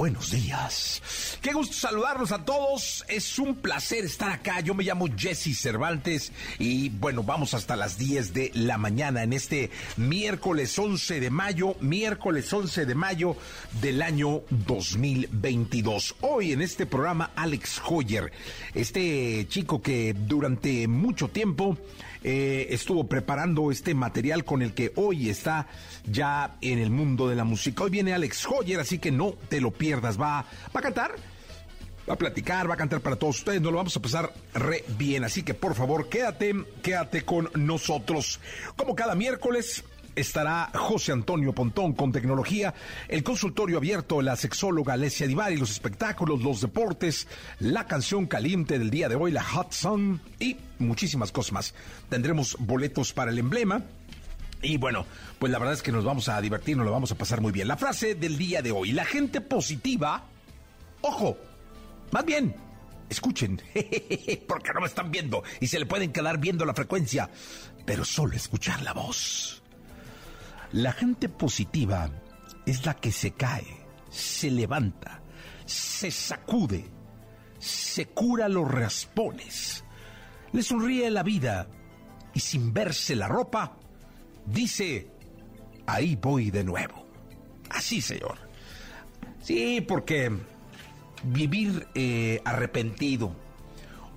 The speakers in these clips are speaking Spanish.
Buenos días. Qué gusto saludarlos a todos. Es un placer estar acá. Yo me llamo Jesse Cervantes y bueno, vamos hasta las 10 de la mañana en este miércoles 11 de mayo, miércoles 11 de mayo del año 2022. Hoy en este programa Alex Hoyer, este chico que durante mucho tiempo eh, estuvo preparando este material con el que hoy está ya en el mundo de la música. Hoy viene Alex Hoyer, así que no te lo pierdas. Va, a cantar, va a platicar, va a cantar para todos ustedes. Nos lo vamos a pasar re bien. Así que por favor, quédate, quédate con nosotros. Como cada miércoles, estará José Antonio Pontón con tecnología, el consultorio abierto, la sexóloga Alessia Divari, los espectáculos, los deportes, la canción caliente del día de hoy, la Hot Song y muchísimas cosas más. Tendremos boletos para el emblema. Y bueno, pues la verdad es que nos vamos a divertir, nos lo vamos a pasar muy bien. La frase del día de hoy, la gente positiva, ojo, más bien, escuchen, porque no me están viendo y se le pueden quedar viendo la frecuencia, pero solo escuchar la voz. La gente positiva es la que se cae, se levanta, se sacude, se cura los raspones, le sonríe la vida y sin verse la ropa, dice, ahí voy de nuevo. Así, señor. Sí, porque vivir eh, arrepentido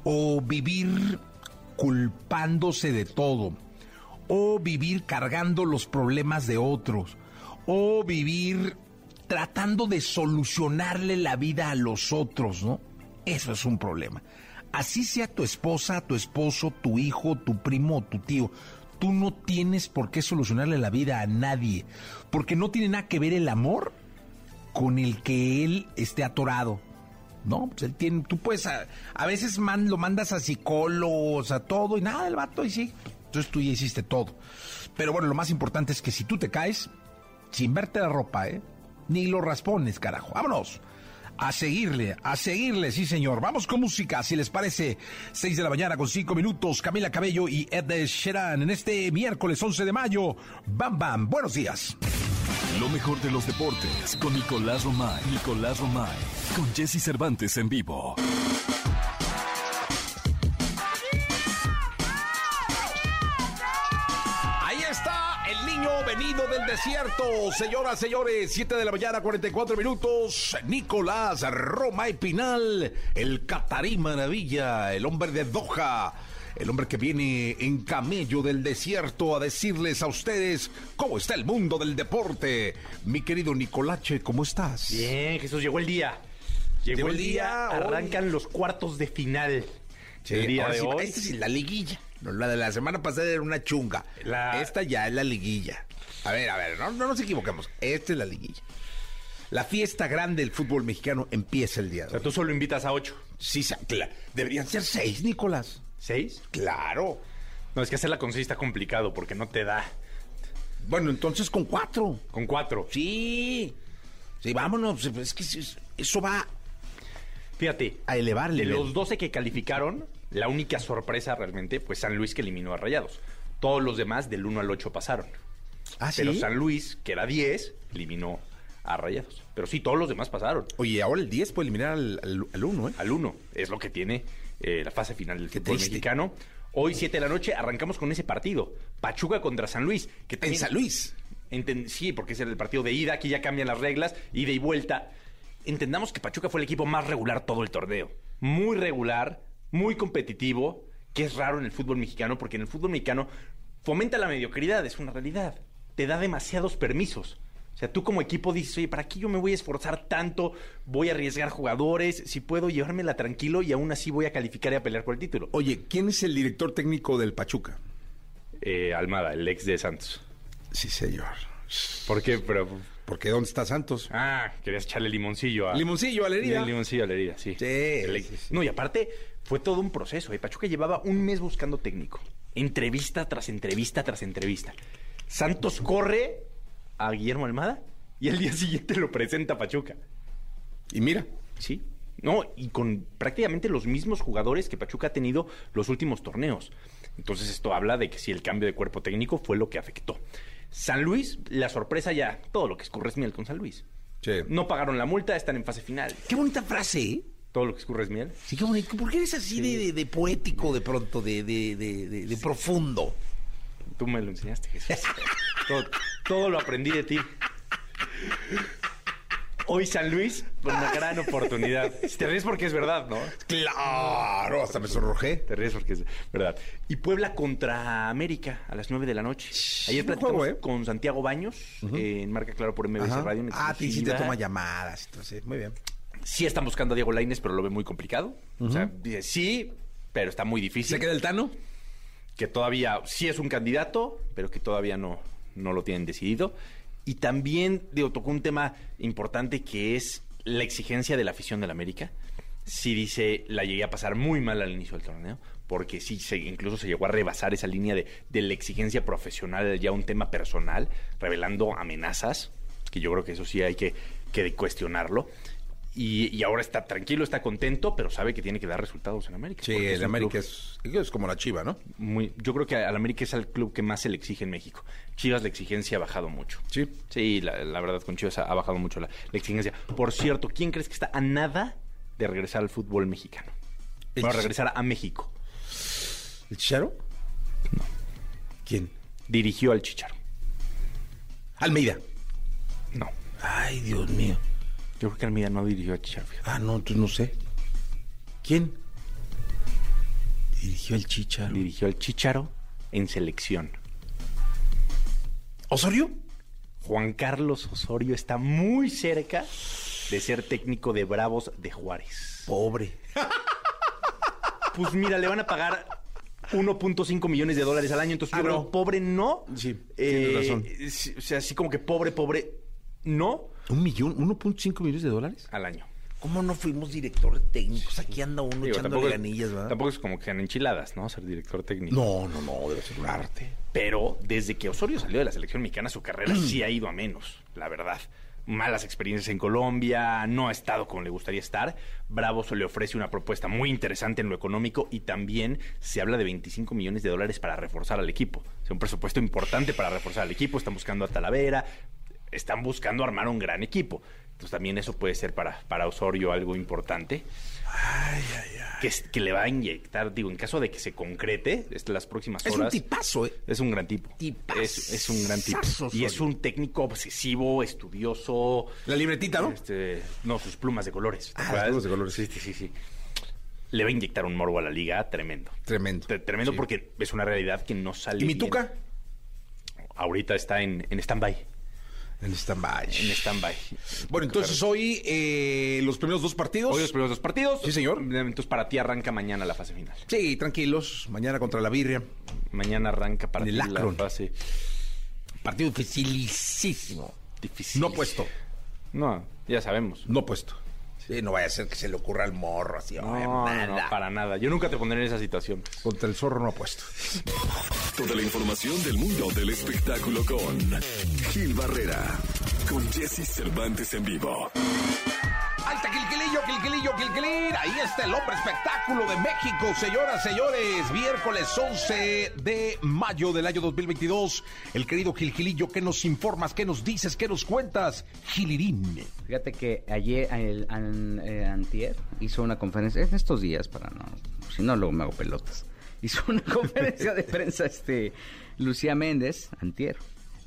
o vivir culpándose de todo, o vivir cargando los problemas de otros, o vivir tratando de solucionarle la vida a los otros, ¿no? Eso es un problema. Así sea tu esposa, tu esposo, tu hijo, tu primo tu tío, tú no tienes por qué solucionarle la vida a nadie, porque no tiene nada que ver el amor con el que él esté atorado. No, pues él tiene, tú puedes, a, veces lo mandas a psicólogos, a todo, y nada, el vato, y sí, entonces tú ya hiciste todo. Pero bueno, lo más importante es que si tú te caes, sin verte la ropa, ¿eh? Ni lo raspones, carajo. Vámonos. A seguirle, a seguirle, sí señor. Vamos con música, si les parece. 6 de la mañana con 5 minutos. Camila Cabello y Ed Sheeran en este miércoles 11 de mayo. Bam Bam, buenos días. Lo mejor de los deportes con Nicolás Romay. Nicolás Romay. Con Jesse Cervantes en vivo. Del desierto. Señoras, señores, 7 de la mañana, 44 minutos. Nicolás Roma y Pinal, el Catarí Maravilla, el hombre de Doha. El hombre que viene en camello del desierto a decirles a ustedes cómo está el mundo del deporte. Mi querido Nicolache, ¿cómo estás? Bien, Jesús, llegó el día. Llegó, el día, arrancan los cuartos de final. el día de hoy. Esta es la liguilla. La de la semana pasada era una chunga. Esta ya es la liguilla. A ver, a ver, no, nos equivoquemos. Esta es la liguilla. La fiesta grande del fútbol mexicano empieza el día de hoy. O sea, tú solo invitas a ocho. Sí. Deberían ser seis, Nicolás. ¿Seis? Claro. No, es que hacerla con seis está complicado porque no te da. Bueno, entonces con cuatro. ¿Con cuatro? Sí. Sí, vámonos. Es que eso va. Fíjate. A elevarle. De los doce que calificaron, la única sorpresa realmente fue San Luis que eliminó a Rayados. Todos los demás del 1 al 8 pasaron. Ah, Pero San Luis, que era 10, eliminó a Rayados. Pero sí, todos los demás pasaron. Oye, ahora el 10 puede eliminar al, al, 1, ¿eh? Al 1. Es lo que tiene eh, la fase final del fútbol mexicano. Hoy, 7 de la noche, arrancamos con ese partido. Pachuca contra San Luis. Que ¿En San Luis? sí, porque es el partido de ida. Aquí ya cambian las reglas. Ida y vuelta. Entendamos que Pachuca fue el equipo más regular todo el torneo. Muy regular muy competitivo, que es raro en el fútbol mexicano, porque en el fútbol mexicano fomenta la mediocridad, es una realidad. Te da demasiados permisos. O sea, tú como equipo dices, oye, ¿para qué yo me voy a esforzar tanto? Voy a arriesgar jugadores, si puedo llevármela tranquilo y aún así voy a calificar y a pelear por el título. Oye, ¿quién es el director técnico del Pachuca? Eh, Almada, el ex de Santos. Sí, señor. ¿Por qué? Pero, Porque ¿dónde está Santos? ah, querías echarle limoncillo a... Limoncillo a la herida. Limoncillo a la herida, sí. Sí, El ex- sí, sí. No, y aparte fue todo un proceso. ¿eh? Pachuca llevaba un mes buscando técnico. Entrevista tras entrevista tras entrevista. Santos corre a Guillermo Almada y al día siguiente lo presenta a Pachuca. Y mira, Sí. No, y con prácticamente los mismos jugadores que Pachuca ha tenido los últimos torneos. Entonces esto habla de que sí, el cambio de cuerpo técnico fue lo que afectó. San Luis, la sorpresa ya, todo lo que escurre es miel con San Luis. Sí. No pagaron la multa, están en fase final. qué bonita frase, ¿eh? Todo lo que escurre es miel. Sí, qué bonito. ¿Por qué eres así de, de- de poético de pronto, de, de- de- de- de profundo? Tú me lo enseñaste, Jesús. todo, todo lo aprendí de ti. Hoy San Luis, una gran oportunidad. Si te ríes porque es verdad, ¿no? Claro, hasta me sonrojé. Te ríes porque es verdad. Y Puebla contra América a las 9 de la noche. Ayer platicamos juego, ¿eh? con Santiago Baños, eh, en Marca Claro por MBC Ajá. Radio. en Ah, te hiciste exclusiva. toma llamadas. Entonces, muy bien. Sí están buscando a Diego Lainez, pero lo ve muy complicado. O sea, dice sí, pero está muy difícil. ¿Se queda el Tano? Que todavía sí es un candidato, pero que todavía no, no lo tienen decidido. Y también digo, tocó un tema importante que es la exigencia de la afición del América. Sí dice, la llegué a pasar muy mal al inicio del torneo, porque sí, se, incluso se llegó a rebasar esa línea de, de la exigencia profesional, ya un tema personal, revelando amenazas, que yo creo que eso sí hay que, que cuestionarlo. Y, y ahora está tranquilo, está contento, pero sabe que tiene que dar resultados en América. Sí, el América es, es como la chiva, ¿no? muy, yo creo que al América es el club que más se le exige en México. Chivas la exigencia ha bajado mucho. Sí. Sí, la, la verdad con Chivas ha, ha bajado mucho la, la exigencia. Por cierto, ¿quién crees que está a nada de regresar al fútbol mexicano? Para regresar a México. ¿El Chicharo? No. ¿Quién? Dirigió al Chicharo. Almeida. No. Ay, Dios mío. Yo creo que Almeida no dirigió al Chicharo. fíjate. Ah, no, entonces no sé. ¿Quién? Dirigió el Chicharo. Dirigió al Chicharo en selección. ¿Osorio? Juan Carlos Osorio está muy cerca de ser técnico de Bravos de Juárez. Pobre. Pues mira, le van a pagar 1.5 millones de dólares al año, entonces Ah, yo creo no. pobre no. Sí, Eh, tienes razón. O sea, así como que pobre, pobre no ¿Un millón? ¿1.5 millones de dólares? al año. ¿Cómo no fuimos directores técnicos? Aquí anda uno Digo, echándole tampoco, ganillas, ¿verdad? tampoco es como que sean enchiladas, ¿no? Ser director técnico. No, no, no, debe ser un arte. Pero desde que Osorio salió de la selección mexicana, su carrera sí ha ido a menos, la verdad. Malas experiencias en Colombia, no ha estado como le gustaría estar. Bravos le ofrece una propuesta muy interesante en lo económico y también se habla de 25 millones de dólares para reforzar al equipo. O sea, un presupuesto importante para reforzar al equipo. Están buscando a Talavera, están buscando armar un gran equipo. Entonces también eso puede ser para, para Osorio algo importante. Que, es- que le va a inyectar, digo, en caso de que se concrete, es las próximas Es horas. un tipazo, ¿eh? Es un gran tipo. Tipazazo, Es, es un gran tipo. Osorio. Y es un técnico obsesivo, estudioso. La libretita, ¿no? Este, no, sus plumas de colores. ¿te Ah, las plumas de colores. Sí, sí, sí, sí. Le va a inyectar un morbo a la liga tremendo. Tremendo. Tre- Tremendo Sí. porque es una realidad que no sale ¿Y mi. Tuca? Ahorita está en, en stand-by. En stand-by. En stand-by. Bueno, entonces hoy eh, los primeros dos partidos. Hoy los primeros dos partidos. Sí, señor. Entonces para ti arranca mañana la fase final. Sí, tranquilos. Mañana contra la Birria. Mañana arranca para el ti la fase Partido dificilísimo. difícil. No puesto. No, ya sabemos. No puesto. Sí, no vaya a ser que se le ocurra al morro así. No, nada. no, para nada. Yo nunca te pondré en esa situación. Contra el zorro no apuesto. Toda la información del mundo del espectáculo con Gil Barrera, con Jesse Cervantes en vivo. Ahí está. Ahí el hombre espectáculo de México, señoras, señores. Miércoles 11 de mayo del año 2022. El querido Quilquilillo, ¿qué nos informas? ¿Qué nos dices? ¿Qué nos cuentas? Gilirín. Fíjate que ayer, el, an- eh, antier, hizo una conferencia, en estos días, para no, si no, luego me hago pelotas. Hizo una conferencia de prensa, este, Lucía Méndez, antier,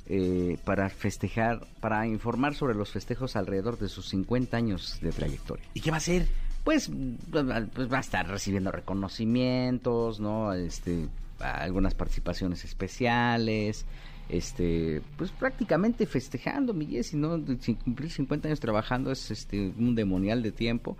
eh, para festejar, para informar sobre los festejos alrededor de sus 50 años de trayectoria. ¿Y qué va a hacer? Pues, pues va a estar recibiendo reconocimientos, ¿no? Este, algunas participaciones especiales, este, pues prácticamente festejando mi Jessy, ¿no? Sin cumplir 50 años trabajando es este un demonial de tiempo.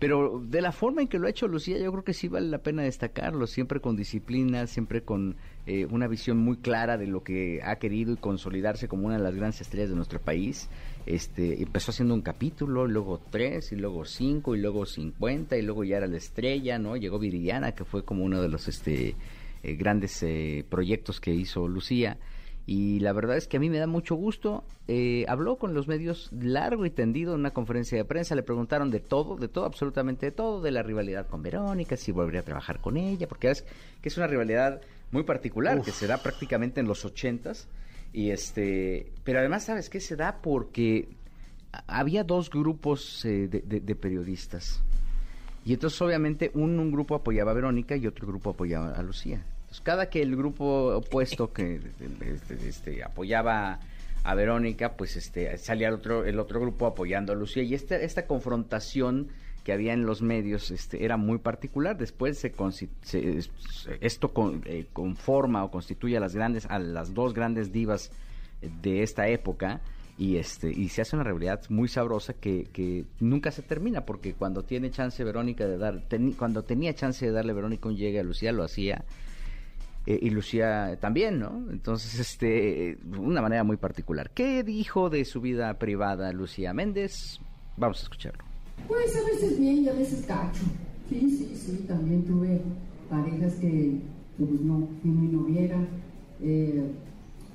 Pero de la forma en que lo ha hecho Lucía, yo creo que sí vale la pena destacarlo, siempre con disciplina, siempre con eh, una visión muy clara de lo que ha querido y consolidarse como una de las grandes estrellas de nuestro país. Este, empezó haciendo un capítulo, luego tres, y luego cinco, y luego cincuenta, y luego ya era la estrella, ¿no? Llegó Viridiana, que fue como uno de los este, eh, grandes eh, proyectos que hizo Lucía. Y la verdad es que a mí me da mucho gusto. Eh, habló con los medios largo y tendido en una conferencia de prensa. Le preguntaron de todo, de todo, absolutamente de todo, de la rivalidad con Verónica, si volvería a trabajar con ella, porque es que es una rivalidad muy particular que se da prácticamente en los ochentas. Y este, pero además, ¿sabes qué? Se da porque había dos grupos de, de, periodistas. Y entonces, obviamente, un, un grupo apoyaba a Verónica y otro grupo apoyaba a Lucía. Pues, cada que el grupo opuesto que este, apoyaba a Verónica, pues este salía el otro el otro grupo apoyando a Lucía y esta esta confrontación que había en los medios este, era muy particular. Después se, esto eh, conforma o constituye a las grandes a las dos grandes divas de esta época y este y se hace una realidad muy sabrosa que, que nunca se termina porque cuando tiene chance Verónica de dar cuando tenía chance de darle Verónica un llegue a Lucía lo hacía eh, y Lucía también, ¿no? Entonces, este, una manera muy particular. ¿Qué dijo de su vida privada Lucía Méndez? Vamos a escucharlo. Pues a veces bien y a veces cacho. Sí, sí, sí, también tuve parejas que, pues no, y no viera. Eh,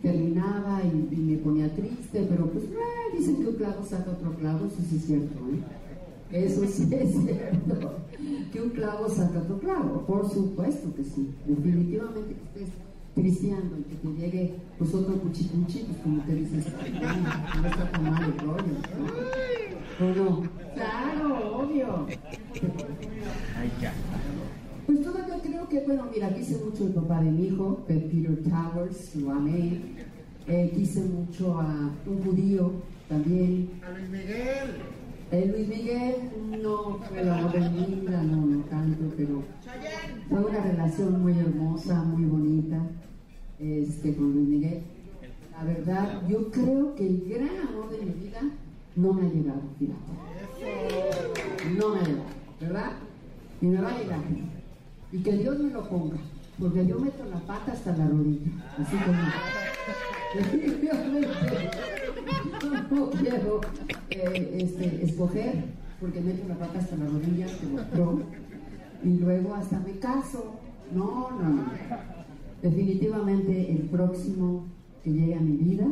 terminaba y, me ponía triste, pero pues eh, dicen que un clavo saca otro clavo, eso sí es cierto, ¿eh? Eso sí es cierto. Que un clavo saca otro clavo. Por supuesto que sí. Definitivamente que estés cristiano y que te llegue pues otro cuchicuchi, pues como te dices, no, está tan mal el rollo. ¿no? ¿O no? Claro, obvio. Pues todavía creo que, bueno, mira, quise mucho el papá de mi hijo, Peter Towers, lo amé. Eh, quise mucho a un judío también. A Luis Miguel. Eh, Luis Miguel no fue la amor de mi vida, no, no tanto, pero fue una relación muy hermosa, muy bonita este, con Luis Miguel. La verdad, yo creo que el gran amor de mi vida no me ha llegado, fíjate. No me ha llegado, ¿verdad? Y me va a llegar. Y que Dios me lo ponga, porque yo meto la pata hasta la rodilla, así como no quiero eh, este, escoger porque meto la pata hasta la rodilla, y luego hasta me caso. No, no, no. Definitivamente el próximo que llegue a mi vida,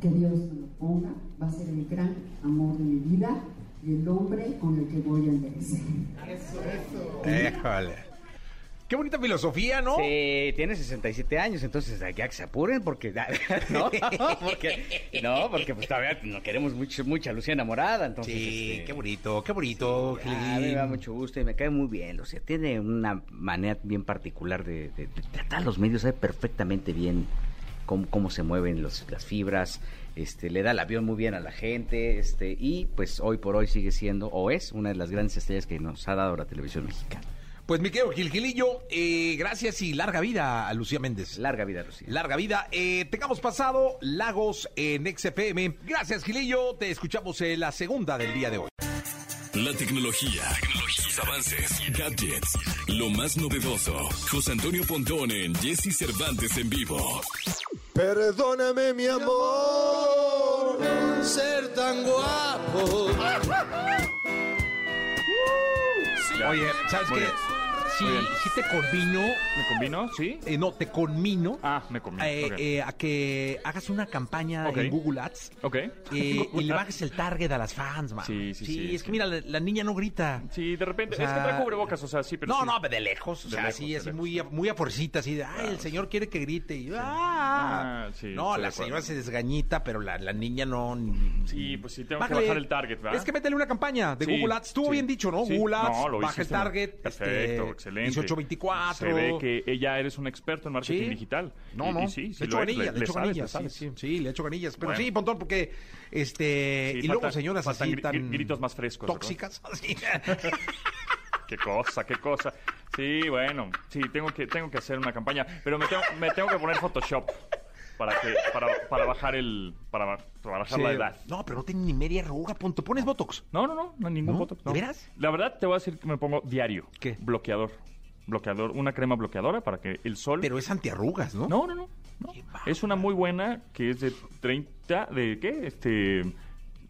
que Dios me lo ponga, va a ser el gran amor de mi vida y el hombre con el que voy a envejecer. Eso, eso. Qué bonita filosofía, ¿no? Sí, tiene 67 años, entonces hay que se apuren porque no, porque no, porque pues todavía no queremos mucho, mucha Lucía enamorada, entonces Sí, este, qué bonito, qué bonito. a mí me da mucho gusto y me cae muy bien, Lucía tiene una manera bien particular de, tratar los medios, sabe perfectamente bien cómo, cómo se mueven los, las fibras, este, le da el avión muy bien a la gente, este, y pues hoy por hoy sigue siendo o es una de las grandes estrellas que nos ha dado la televisión mexicana. Pues mi querido Gilgilillo, eh, gracias y larga vida a Lucía Méndez. Larga vida, Lucía. Larga vida. Eh, tengamos pasado Lagos en XFM. Gracias, Gilillo. Te escuchamos en la segunda del día de hoy. La tecnología, sus avances, gadgets, lo más novedoso. José Antonio Pontón en Jesse Cervantes en vivo. Perdóname, mi amor, ser tan guapo. Oye, ¿sabes qué? Sí, sí te convino. ¿Me convino? ¿Sí? Eh, no, te conmino. Ah, me convino. Eh, eh, a que hagas una campaña en Google Ads. Ok. y le bajes el target a las fans, man. Sí, sí, sí. Sí, es que mira, la, niña no grita. Sí, de repente. es que trae cubrebocas, o sea, sí, pero. No, sí. no, de lejos. O sea, sí, así muy, muy a forcita, así de, ay, el señor quiere que grite. Y, ah, ah sí, no, la señora se desgañita, pero la, la niña no. Sí, pues sí, tengo que bajar el target, ¿verdad? Es que métele una campaña de Google Ads. Estuvo bien dicho, ¿no? Google Ads, baja el target. Perfecto, este, Excelente. 1824. Se ve que ella eres un experto en marketing Sí. digital. No, Y- no. y sí, sí le echo ganillas, le, echo ganillas. sabes. Sí, sí, le echo ganillas. Pero Bueno. sí, Pontón, porque este. Y luego falta- señoras faltan así gri- tan. gritos más frescos. Tóxicas. así. Qué cosa, qué cosa. Sí, bueno, sí, tengo que, tengo que hacer una campaña, pero me tengo, me tengo que poner Photoshop para que, para, para bajar el, para, para bajar la Sí. edad. No, pero no tiene ni media arruga, Ponto. ¿Pones Botox? No, no, no, no hay ningún ¿No? Botox. no. ¿De veras? La verdad, te voy a decir que me pongo diario. ¿Qué? Bloqueador. Bloqueador, una crema bloqueadora para que el sol... Pero es antiarrugas, ¿no? No, no, no. no. Qué bárbaro. Es una muy buena que es de 30, ¿de qué? Este,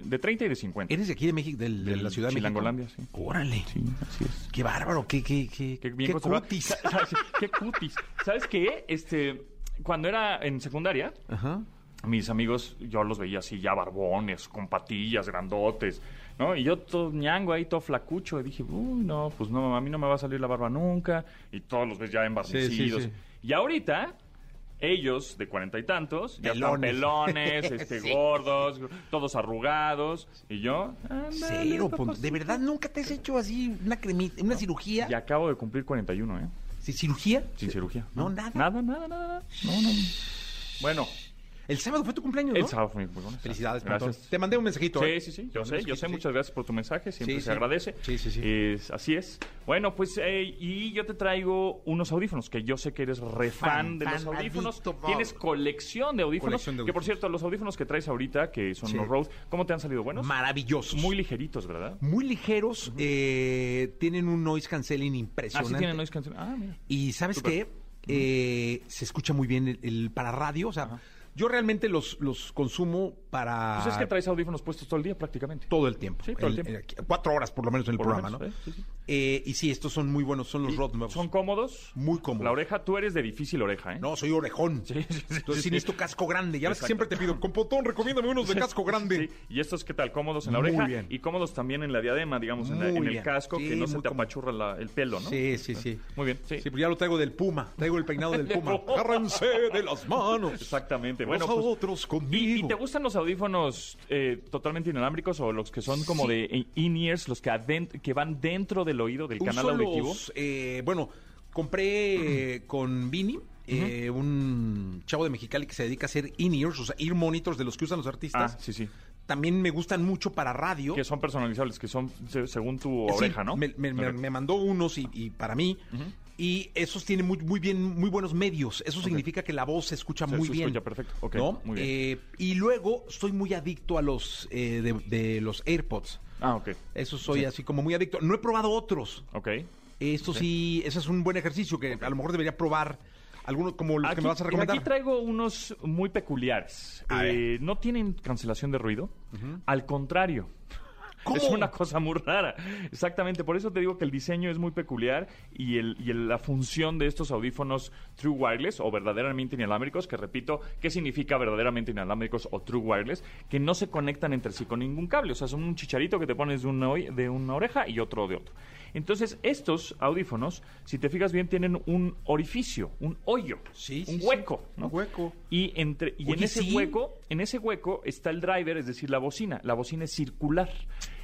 de 30 y de 50. ¿Eres de aquí de México, del- de, Del la Ciudad de México? Chilangolandia, sí. Órale. Sí, así es. Qué bárbaro, qué, qué, qué, Qué bien qué conservado. cutis. ¿Sabes? Qué cutis. ¿Sabes qué? Este, cuando era en secundaria, Ajá. mis amigos, yo los veía así ya barbones, con patillas, grandotes, ¿no? Y yo todo ñango ahí, todo flacucho, y dije, uy, no, pues no, a mí no me va a salir la barba nunca, y todos los ves ya embarnecidos. sí. Y ahorita, ellos, de cuarenta y tantos, ya están Pelones. este, Sí. gordos, todos arrugados, y yo, Cero. ¿De verdad nunca te has hecho así una cremita, una cirugía? Y acabo de cumplir 41, ¿eh? ¿Sí, ¿Cirugía? Sin cirugía. No. Nada, nada, nada. nada. No, no. Bueno, El sábado fue tu cumpleaños, ¿no? el sábado fue mi cumpleaños. Felicidades. Gracias. Te mandé un mensajito. Sí, ¿eh? sí, sí, yo sé, yo sé, muchas gracias por tu mensaje, siempre Sí, se sí. agradece. Sí, sí, sí. Es- así es. Bueno, pues, eh, y yo te traigo unos audífonos, que yo sé que eres re fan, Fan, de los audífonos. adicto. Tienes colección de audífonos, Colección de que por audífonos. cierto, los audífonos que traes ahorita, que son Sí. los Rode, ¿cómo te han salido buenos? Maravillosos. Muy ligeritos, ¿verdad? Muy ligeros, eh, tienen un noise canceling Ah, impresionante. tienen noise cancel- Ah, mira. Y ¿sabes Súper. qué? Eh, se escucha muy bien el, el para radio. O sea, yo realmente los, los consumo para Pues es que traes audífonos puestos todo el día prácticamente. todo el tiempo. Sí, todo el El- tiempo. el- cuatro horas por lo menos en el Por programa, menos, ¿no? ¿eh? Sí, sí. Eh, y sí, estos son muy buenos, son los nuevos. Son cómodos. Muy cómodos. La oreja, tú eres de difícil oreja, ¿eh? No, soy orejón. Sí, sí, sí, Entonces sí, necesito casco grande. Ya ves que siempre te pido, compotón, recomiéndame unos de casco grande. Sí, y estos, ¿qué tal? Cómodos en la Muy oreja bien. y cómodos también en la diadema, digamos, en, la- en el casco, que no se te apachurra la- el pelo, ¿no? Sí, sí, sí. Muy bien, sí. Sí, pero ya lo traigo del puma. Traigo el peinado del puma. Agárrense de las manos. Exactamente. Bueno, Los pues, otros ¿y, conmigo. y te gustan los audífonos eh, totalmente inalámbricos o los que son como de in-ears, los que, que van dentro del oído, del canal Uso auditivo? los, eh, bueno, compré eh, con Vini, eh, un chavo de Mexicali que se dedica a hacer in-ears, o sea, ear monitors de los que usan los artistas. Ah, sí, sí. También me gustan mucho para radio. Que son personalizables, que son se- según tu Sí, oreja, ¿no? Me, me- me- Ok. me mandó unos y, y para mí. Y esos tienen muy, muy bien, muy buenos medios. Eso significa que la voz se escucha Se- muy se bien. escucha perfecto. Ok, ¿no? muy bien. Eh, y luego soy muy adicto a los eh, de, de los AirPods. Ah, ok. Eso soy Sí. así como muy adicto. No he probado otros. Ok. Esto sí, ese es un buen ejercicio que a lo mejor debería probar algunos como los que me vas a recomendar. aquí traigo unos muy peculiares. Eh, no tienen cancelación de ruido. Al contrario. Es una cosa muy rara. Exactamente. Por eso te digo que el diseño es muy peculiar y, el, y el- la función de estos audífonos True Wireless o verdaderamente inalámbricos, que repito, ¿qué significa verdaderamente inalámbricos o True Wireless? Que no se conectan entre sí con ningún cable. O sea, son un chicharito que te pones de una, de una oreja y otro de otro. Entonces, estos audífonos, si te fijas bien, tienen un orificio, un hoyo, Sí, un sí. hueco. ¿no? Un hueco. Y, entre, y en ese hueco, en ese hueco está el driver, es decir, la bocina. La bocina es circular.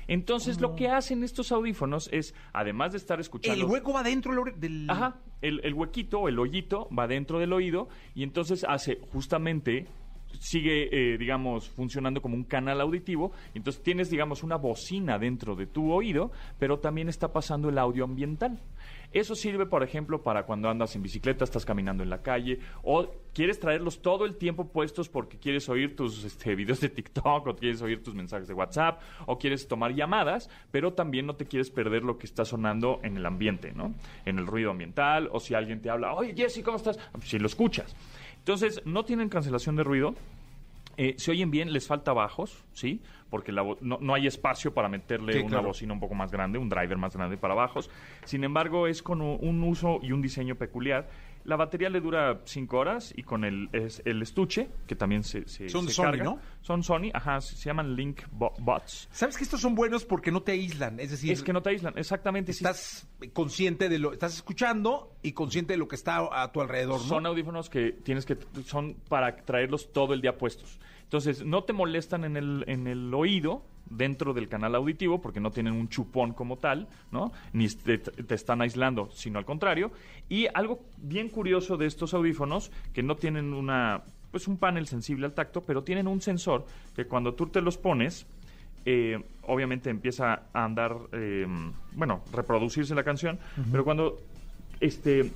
Entonces, lo que hacen estos audífonos es, además de estar escuchando. El hueco va dentro del. Ajá, el, el huequito el hoyito va dentro del oído y entonces hace justamente sigue, eh, digamos, funcionando como un canal auditivo. Entonces tienes, digamos, una bocina dentro de tu oído, pero también está pasando el audio ambiental. Eso sirve, por ejemplo, para cuando andas en bicicleta, estás caminando en la calle, o quieres traerlos todo el tiempo puestos porque quieres oír tus este, videos de TikTok, o quieres oír tus mensajes de WhatsApp, o quieres tomar llamadas, pero también no te quieres perder lo que está sonando en el ambiente, ¿no? En el ruido ambiental, o si alguien te habla, oye, Jesse, ¿cómo estás? Si lo escuchas. Entonces, no tienen cancelación de ruido, eh, se oyen bien, les falta bajos, ¿sí? Porque la no, no hay espacio para meterle Sí, una claro. bocina un poco más grande, un driver más grande para bajos. Sin embargo, es con un uso y un diseño peculiar. La batería le dura 5 horas y con el, es- el estuche, que también se, se, Son se Sony, carga. ¿no? Son Sony, ajá, se se llaman Link Bo- Bots. ¿Sabes que estos son buenos porque no te aíslan? Es decir, Es que no te aíslan, exactamente. sí. estás consciente de lo... Estás escuchando y consciente de lo que está a tu alrededor, ¿no? Son audífonos que tienes que son para traerlos todo el día puestos. Entonces, no te molestan en el, en el oído, dentro del canal auditivo porque no tienen un chupón como tal, ¿no? Ni te, te están aislando, sino al contrario. Y algo bien curioso de estos audífonos, que no tienen una, pues un panel sensible al tacto, pero tienen un sensor que cuando tú te los pones, eh, obviamente empieza a andar, eh, bueno, reproducirse la canción, pero cuando este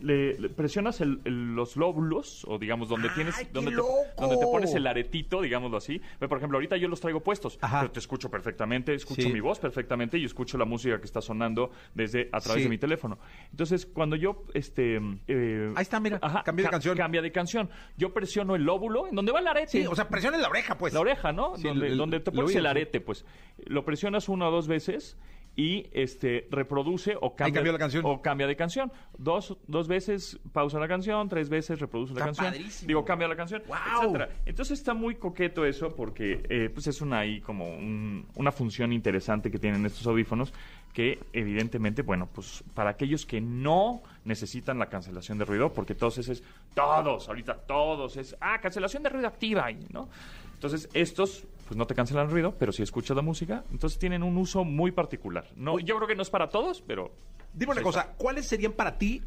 le, le presionas el- el- los lóbulos, o digamos, donde tienes, ¡Ay, qué donde te, loco! donde te pones el aretito, digámoslo así. Por ejemplo, ahorita yo los traigo puestos, Ajá. pero te escucho perfectamente, escucho Sí. mi voz perfectamente y escucho la música que está sonando desde a través Sí. de mi teléfono. Entonces, cuando yo, este, eh, Ahí está, mira, cambia de ca- canción. Cambia de canción. Yo presiono el lóbulo, en donde va el arete. Sí, o sea, presiona la oreja, pues. La oreja, ¿no? Donde, el- donde te pones el arete, pues. Lo presionas una o dos veces y este reproduce o cambia, la canción. o cambia de canción. Dos, dos veces pausa la canción, tres veces reproduce la canción. padrísimo. Digo, cambia la canción, etcétera. Entonces está muy coqueto eso porque eh, pues es una ahí como un- una función interesante que tienen estos audífonos que evidentemente, bueno, pues para aquellos que no necesitan la cancelación de ruido, porque todos es todos, ahorita todos es, ah, cancelación de ruido activa, y, ¿no? Entonces estos pues no te cancelan el ruido, pero si escuchas la música, entonces tienen un uso muy particular. No, yo creo que no es para todos, pero Dime una pues, cosa, ¿cuáles serían para ti,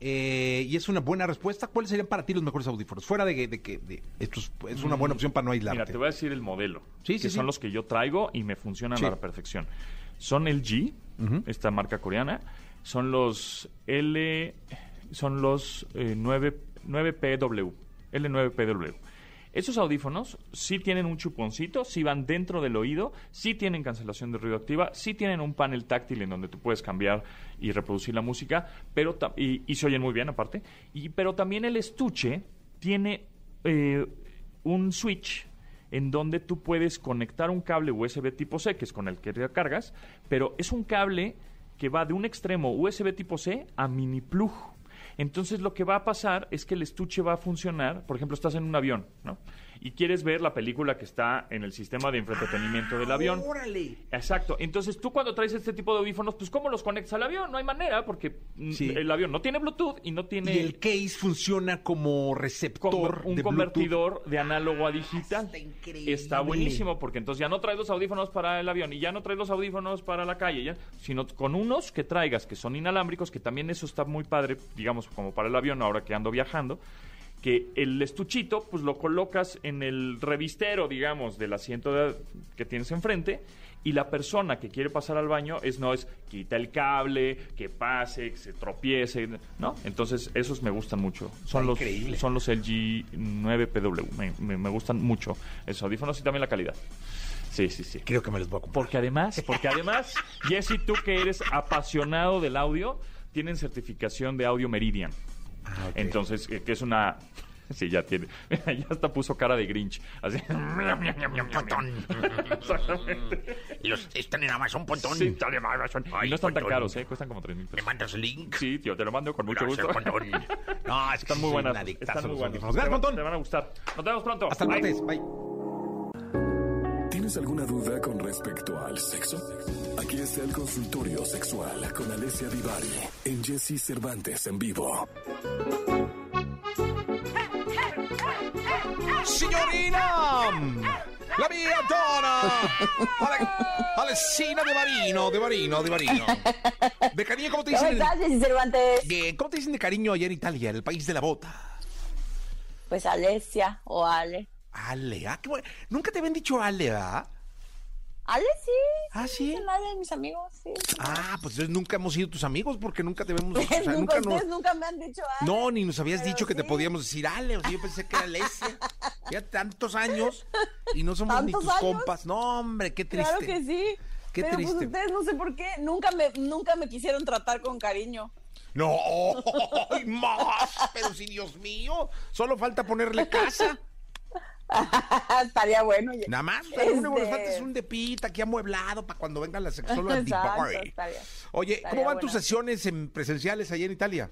eh, y es una buena respuesta, cuáles serían para ti los mejores audífonos? Fuera de que de, que- de- estos es una buena opción para no aislarte. Mira, te voy a decir el modelo. Sí, que sí, son sí. los que yo traigo y me funcionan a la perfección. Son el G, esta marca coreana. Son los L. Son los eh, 9, 9PW. L9PW. Esos audífonos sí tienen un chuponcito, sí van dentro del oído, sí tienen cancelación de ruido activa, sí tienen un panel táctil en donde tú puedes cambiar y reproducir la música, pero y, y se oyen muy bien aparte. Y, pero también el estuche tiene eh, un switch en donde tú puedes conectar un cable USB tipo C, que es con el que cargas, pero es un cable que va de un extremo USB tipo C a mini plug. Entonces lo que va a pasar es que el estuche va a funcionar, por ejemplo, estás en un avión, ¿no? Y quieres ver la película que está en el sistema de entretenimiento del avión. ¡Órale! Exacto. Entonces, tú cuando traes este tipo de audífonos, pues ¿cómo los conectas al avión? No hay manera porque mm, Sí. el avión no tiene Bluetooth y no tiene Y el case funciona como receptor un de convertidor de análogo a digital. Está increíble. Está buenísimo porque entonces ya no traes los audífonos para el avión y ya no traes los audífonos para la calle, ya, sino con unos que traigas que son inalámbricos, que también eso está muy padre, digamos, como para el avión ahora que ando viajando, que el estuchito pues lo colocas en el revistero, digamos, del asiento de- que tienes enfrente y la persona que quiere pasar al baño es no es quita el cable, que pase, que se tropiece, ¿no? Entonces esos me gustan mucho. Son los increíble. son los LG 9PW. Me, me- me gustan mucho esos audífonos y también la calidad. Sí, sí, sí. Creo que me los voy a comprar. Porque además, porque además, Jesse, tú que eres apasionado del audio, tienen certificación de Audio Meridian. Ah. Entonces, eh, que es una... Sí, ya tiene. ya hasta puso cara de Grinch. Así. Exactamente. Los están en Amazon. Sí, dale, Amazon. Y Ay, no están tan caros, ¿eh? Cuestan como 3 mil ¿Me pesos. mandas el link? Sí, tío, te lo mando con mucho Gracias, gusto. No, es que Están muy buenas. Están muy buenas. Gracias, montón. te van a gustar. Nos vemos pronto. Hasta el martes. Bye. ¿Tienes alguna duda con respecto al sexo? Aquí está el consultorio sexual con Alessia Divari en Jesse Cervantes en vivo. Signorina! La mia donna! Ale- Alessina de Marino, de Marino, de Marino. De cariño, ¿cómo te ¿Cómo dicen? estás, Jessy Cervantes? Bien, ¿Cómo te dicen de cariño allá en Italia, el país de la bota? Pues Alesia o Ale. Ale, ah, qué bueno. Nunca te habían dicho Ale, ¿ah? Ale sí. Ah, ¿sí? Es Ale de mis amigos, sí. Ah, pues entonces nunca hemos sido tus amigos porque nunca te vemos. O sea, nunca, nunca nos- nunca me han dicho Ale. No, ni nos habías dicho que te podíamos decir Ale. O sea, yo pensé que era Alesia. Ya tantos años y no somos ni ¿Tantos tus años? compas. No, hombre, qué triste. Claro que sí. Qué Pero triste. pues ustedes no sé por qué nunca me, nunca me quisieron tratar con cariño. No, ¡ay, más. Pero si Dios mío, solo falta ponerle casa. Estaría bueno. Nada más, pero nos Este- es un depita aquí amueblado para cuando venga la sexóloga Exacto, estaría- Oye, estaría ¿cómo van tus sesiones en presenciales allá en Italia?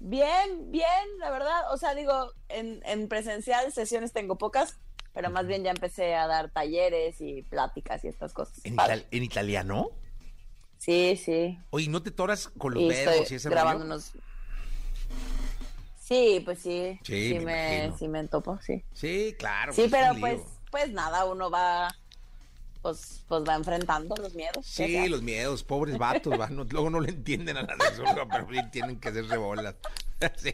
Bien, bien, la verdad. O sea, digo, en, en presencial sesiones tengo pocas, pero más bien ya empecé a dar talleres y pláticas y estas cosas. ¿En, italiano? Sí, sí. Oye, ¿no te toras con los y dedos y ese grabando rollo? unos... Sí, pues sí. Sí, Sí, me sí me topo, sí. Sí, claro. Sí, pues, es pero pues, pues nada, uno va pues, pues va enfrentando los miedos. ¿Qué se Sí, los miedos, pobres vatos, va, no- luego no le entienden a la sexóloga, pero tienen que hacer rebolas. Sí.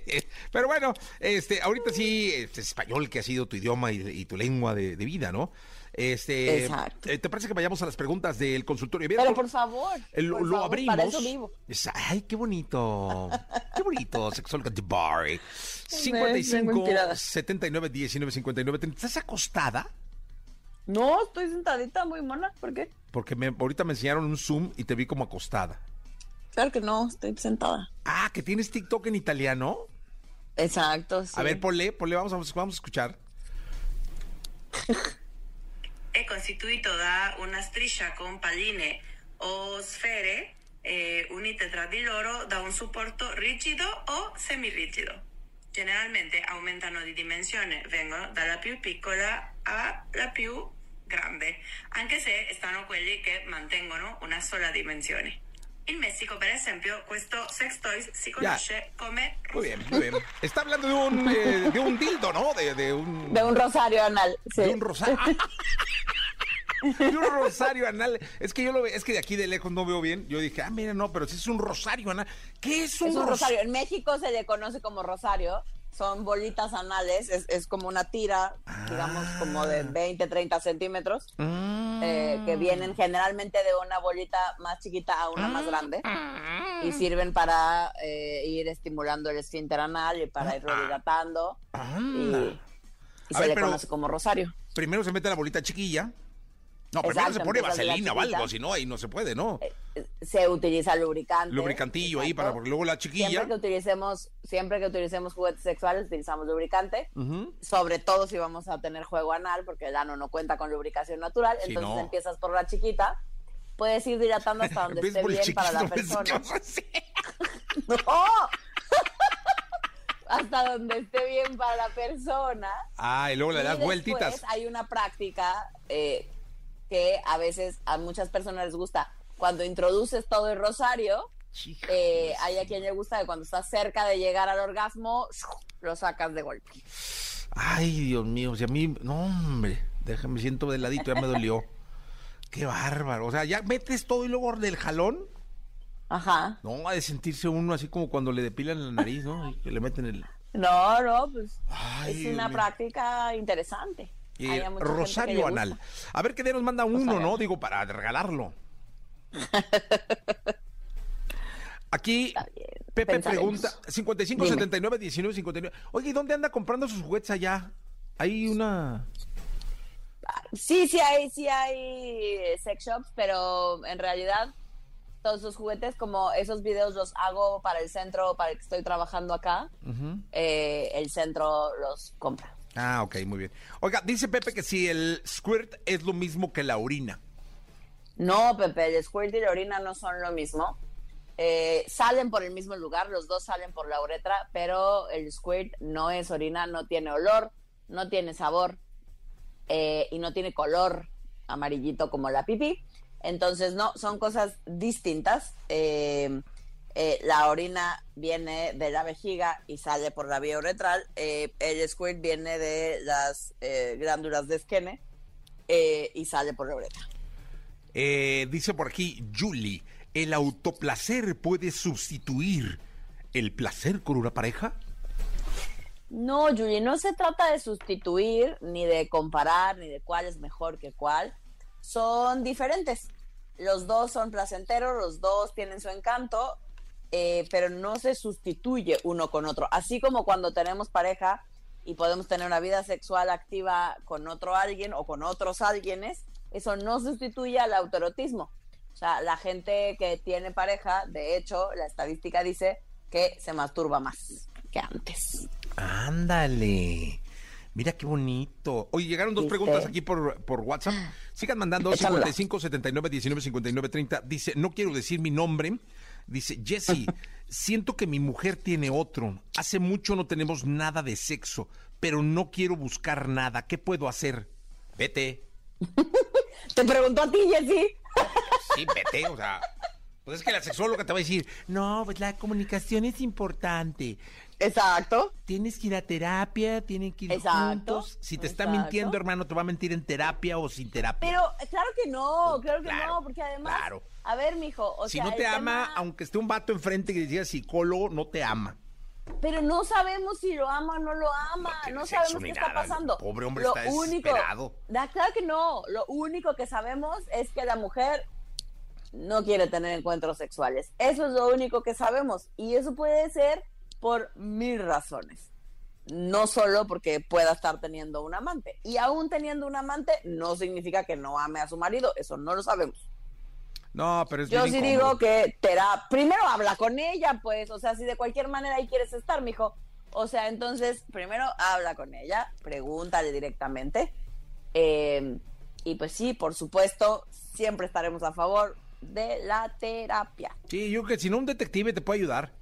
Pero bueno, este, ahorita sí, este, español que ha sido tu idioma y, y tu lengua de, de vida, ¿no? Este, Exacto. eh, ¿Te parece que vayamos a las preguntas del consultorio? Pero por favor. Lo, por lo favor, abrimos. Para eso vivo. Ay, qué bonito. Qué bonito, de bar. vengo 55 inspirada. 79 19 59 30. ¿Estás acostada? No, estoy sentadita muy mona. ¿Por qué? Porque me, ahorita me enseñaron un Zoom y te vi como acostada. Claro que no, estoy sentada. Ah, que tienes TikTok en italiano. Exacto, sí. A ver, ponle, ponle, vamos a, vamos a escuchar. è costituito da una striscia con palline o sfere eh, unite tra di loro da un supporto rigido o semirigido. Generalmente aumentano di dimensione, vengono dalla più piccola alla più grande, anche se stanno quelli che mantengono una sola dimensione. In Messico, per esempio, questo sex toys si conosce come Muy bien, muy bien. Está hablando de un, eh, de un dildo, ¿no? De, de un... De un rosario anal. Sí. De un rosario. de un rosario anal. Es que yo lo veo, es que de aquí de lejos no veo bien. Yo dije, ah, mira, no, pero sí es un rosario anal. ¿Qué es un, Es un ros- rosario. En México se le conoce como rosario. Son bolitas anales. Es, es como una tira, digamos, como Ah. de 20, 30 centímetros. Eh, que vienen generalmente de una bolita más chiquita a una más grande. Y sirven para eh, ir estimulando el esfínter anal y para irlo dilatando. Y, y Ah. A se ver, le conoce como rosario. Primero se mete la bolita chiquilla. No, primero se pone vaselina o algo, si no, ahí no se puede, ¿no? Se utiliza lubricante. Lubricantillo ahí para, porque luego la chiquilla. Siempre que utilicemos, siempre que utilicemos juguetes sexuales, utilizamos lubricante. Sobre todo si vamos a tener juego anal, porque el ano no cuenta con lubricación natural. Entonces no. empiezas por la chiquita. Puedes ir dilatando hasta donde esté bien para la persona. ¡No! hasta donde esté bien para la persona. Ah, y luego le das vueltitas. Hay una práctica eh, que a veces a muchas personas les gusta. Cuando introduces todo el rosario, eh, hay a quien le gusta que cuando estás cerca de llegar al orgasmo, lo sacas de golpe. Ay, Dios mío, si a mí, no, hombre, déjame, siento de ladito, ya me dolió. Qué bárbaro. O sea, ya metes todo y luego del jalón. Ajá. No, ha de sentirse uno así como cuando le depilan la nariz, ¿no? Y que le meten el. No, no, pues Ay, es Dios una mío. práctica interesante. Eh, rosario anal. A ver qué día nos manda uno, Rosario ¿no? Digo, para regalarlo. Aquí Pepe pensaremos. pregunta 55 Dime. 79 19 59. Oye, ¿y dónde anda comprando sus juguetes allá? Hay una Sí, sí hay, sí hay sex shops, pero en realidad todos esos juguetes, como esos videos los hago para el centro, para el que estoy trabajando acá, eh, el centro los compra. Ah, ok, muy bien. Oiga, dice Pepe que si el squirt es lo mismo que la orina. No, Pepe, el squirt y la orina no son lo mismo. Eh, salen por el mismo lugar, los dos salen por la uretra, pero el squirt no es orina, no tiene olor, no tiene sabor eh, y no tiene color amarillito como la pipí. Entonces, no, son cosas distintas. Eh, eh, la orina viene de la vejiga y sale por la vía uretral. Eh, el squirt viene de las eh, glándulas de esquene y sale por la uretra. Eh, dice por aquí Julie, ¿el autoplacer puede sustituir el placer con una pareja? No, Julie, no se trata de sustituir, ni de comparar, ni de cuál es mejor que cuál. Son diferentes. Los dos son placenteros, los dos tienen su encanto, eh, pero no se sustituye uno con otro. Así como cuando tenemos pareja y podemos tener una vida sexual activa con otro alguien o con otros alguienes, eso no sustituye al autoerotismo. O sea, la gente que tiene pareja, de hecho, la estadística dice que se masturba más que antes. Ándale. Mira qué bonito. Oye, llegaron dos ¿Viste? preguntas aquí por, por WhatsApp. Sigan mandando Échamela. 55 79 19 59 30. Dice, no quiero decir mi nombre. Dice, Jesse, siento que mi mujer tiene otro. Hace mucho no tenemos nada de sexo, pero no quiero buscar nada. ¿Qué puedo hacer? Vete. Te preguntó a ti, Jessy. Sí, vete, o sea. Pues es que la sexóloga te va a decir, no, pues la comunicación es importante. Exacto. Tienes que ir a terapia, tienen que ir Exacto, juntos. Si te está mintiendo, hermano, te va a mentir en terapia o sin terapia. Pero claro que no, claro que Claro, no, porque además, claro. A ver, mijo, o si sea, no te ama, tema- aunque esté un vato enfrente que decía psicólogo, no te ama. pero no sabemos si lo ama o no lo ama, No sabemos qué está nada, el pasando. pobre hombre Lo está único, desesperado. Da- claro que no, lo único que sabemos es que la mujer no quiere tener encuentros sexuales. Eso es lo único que sabemos y eso puede ser por mil razones. No solo porque pueda estar teniendo un amante. Y aún teniendo un amante no significa que no ame a su marido. Eso no lo sabemos. No, pero es Yo bien sí incómodo. digo que terá primero habla con ella, pues, o sea, si de cualquier manera ahí quieres estar, mijo. O sea, entonces, primero habla con ella, pregúntale directamente. eh, y pues sí, por supuesto, siempre estaremos a favor de la terapia. Sí, yo que si no, un detective te puede ayudar.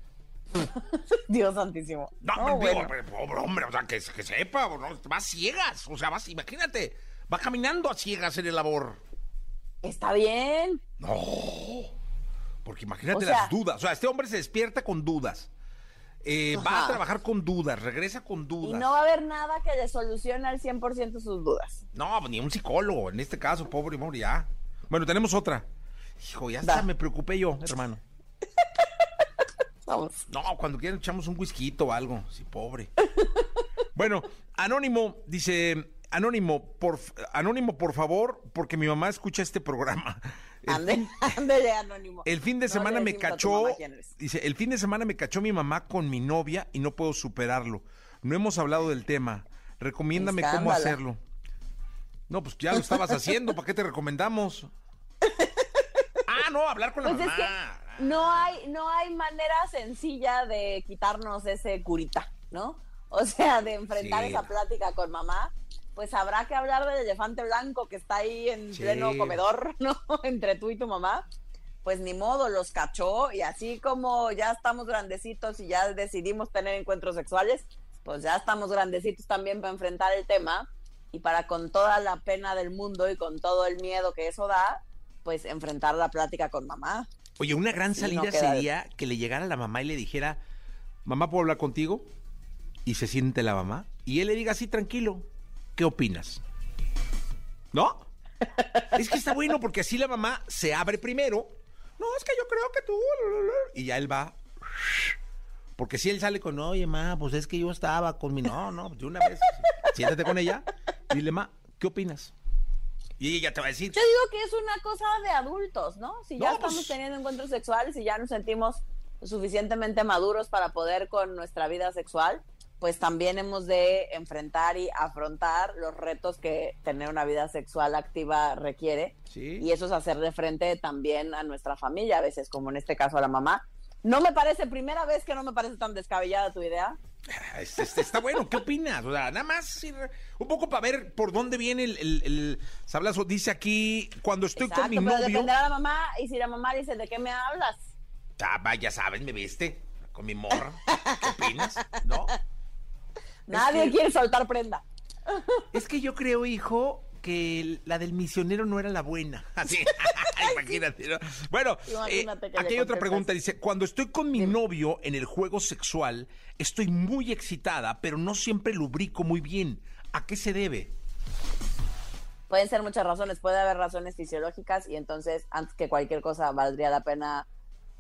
Dios santísimo. No, No, pero, bueno. pero, pobre hombre, o sea, que, que sepa, o ¿no? va ciegas, o sea, vas, imagínate, va caminando a ciegas en el labor. Está bien. No, porque imagínate O sea- las dudas, o sea, este hombre se despierta con dudas, eh, va a trabajar con dudas, regresa con Y dudas. no va a haber nada que le solucione al 100% sus dudas. No, ni un psicólogo, en este caso, pobre hombre, ya. Bueno, tenemos otra. Hijo, ya Da. está, me preocupé yo, hermano. Vamos. No, cuando quieran echamos un whisky o algo. Sí, pobre. bueno, Anónimo dice, Anónimo, por Anónimo, por favor, porque mi mamá escucha este programa. Ande, ándele, anónimo. el fin de semana me cachó, dice, el fin de semana me cachó mi mamá con mi novia y no puedo superarlo. No hemos hablado del tema. Recomiéndame cómo hacerlo. No, pues ya lo estabas haciendo, ¿para qué te recomendamos? Ah, no, hablar con la Pues es mamá. que no hay, no hay manera sencilla de quitarnos ese curita, ¿no? O sea, de enfrentar Sí. esa plática con mamá, pues habrá que hablar del elefante blanco que está ahí en Sí. pleno comedor, ¿no? Entre tú y tu mamá. Pues ni modo, los cachó y así como ya estamos grandecitos y ya decidimos tener encuentros sexuales, pues ya estamos grandecitos también para enfrentar el tema y para con toda la pena del mundo y con todo el miedo que eso da, pues enfrentar la plática con mamá. Oye, una gran Sí, salida no queda de- sería que le llegara la mamá y le dijera, mamá, ¿puedo hablar contigo? Y se siente la mamá. Y él le diga así, tranquilo, ¿qué opinas? ¿No? es que está bueno porque así la mamá se abre primero. No, es que yo creo que tú... Y ya él va... Porque si él sale con, oye, ma, pues es que yo estaba con mi... No, no, de una vez. Siéntate con ella. Dile, ma, ¿qué opinas? Y ella te va a decir... Yo digo que es una cosa de adultos, ¿no? Si ya No, estamos pues- teniendo encuentros sexuales y ya nos sentimos suficientemente maduros para poder con nuestra vida sexual, pues también hemos de enfrentar y afrontar los retos que tener una vida sexual activa requiere. Sí. Y eso es hacerle frente también a nuestra familia, a veces, como en este caso a la mamá. No me parece, primera vez que no me parece tan descabellada tu idea. Este, este, está bueno, ¿qué opinas? O sea, nada más ir un poco para ver por dónde viene el, el, el sablazo. Dice aquí, cuando estoy Exacto, con mi pero novio. dependerá de la mamá y si la mamá dice, ¿de qué me hablas? Ah, ya sabes, me viste con mi morra. ¿Qué opinas? ¿No? Nadie que- quiere soltar prenda. Es que yo creo, hijo, que la del misionero no era la buena. Así, imagínate. ¿no? Bueno, Imagínate eh, que le aquí hay otra pregunta. Dice, cuando estoy con mi novio en el juego sexual, estoy muy excitada, pero no siempre lubrico muy bien. ¿A qué se debe? Pueden ser muchas razones, puede haber razones fisiológicas y entonces antes que cualquier cosa valdría la pena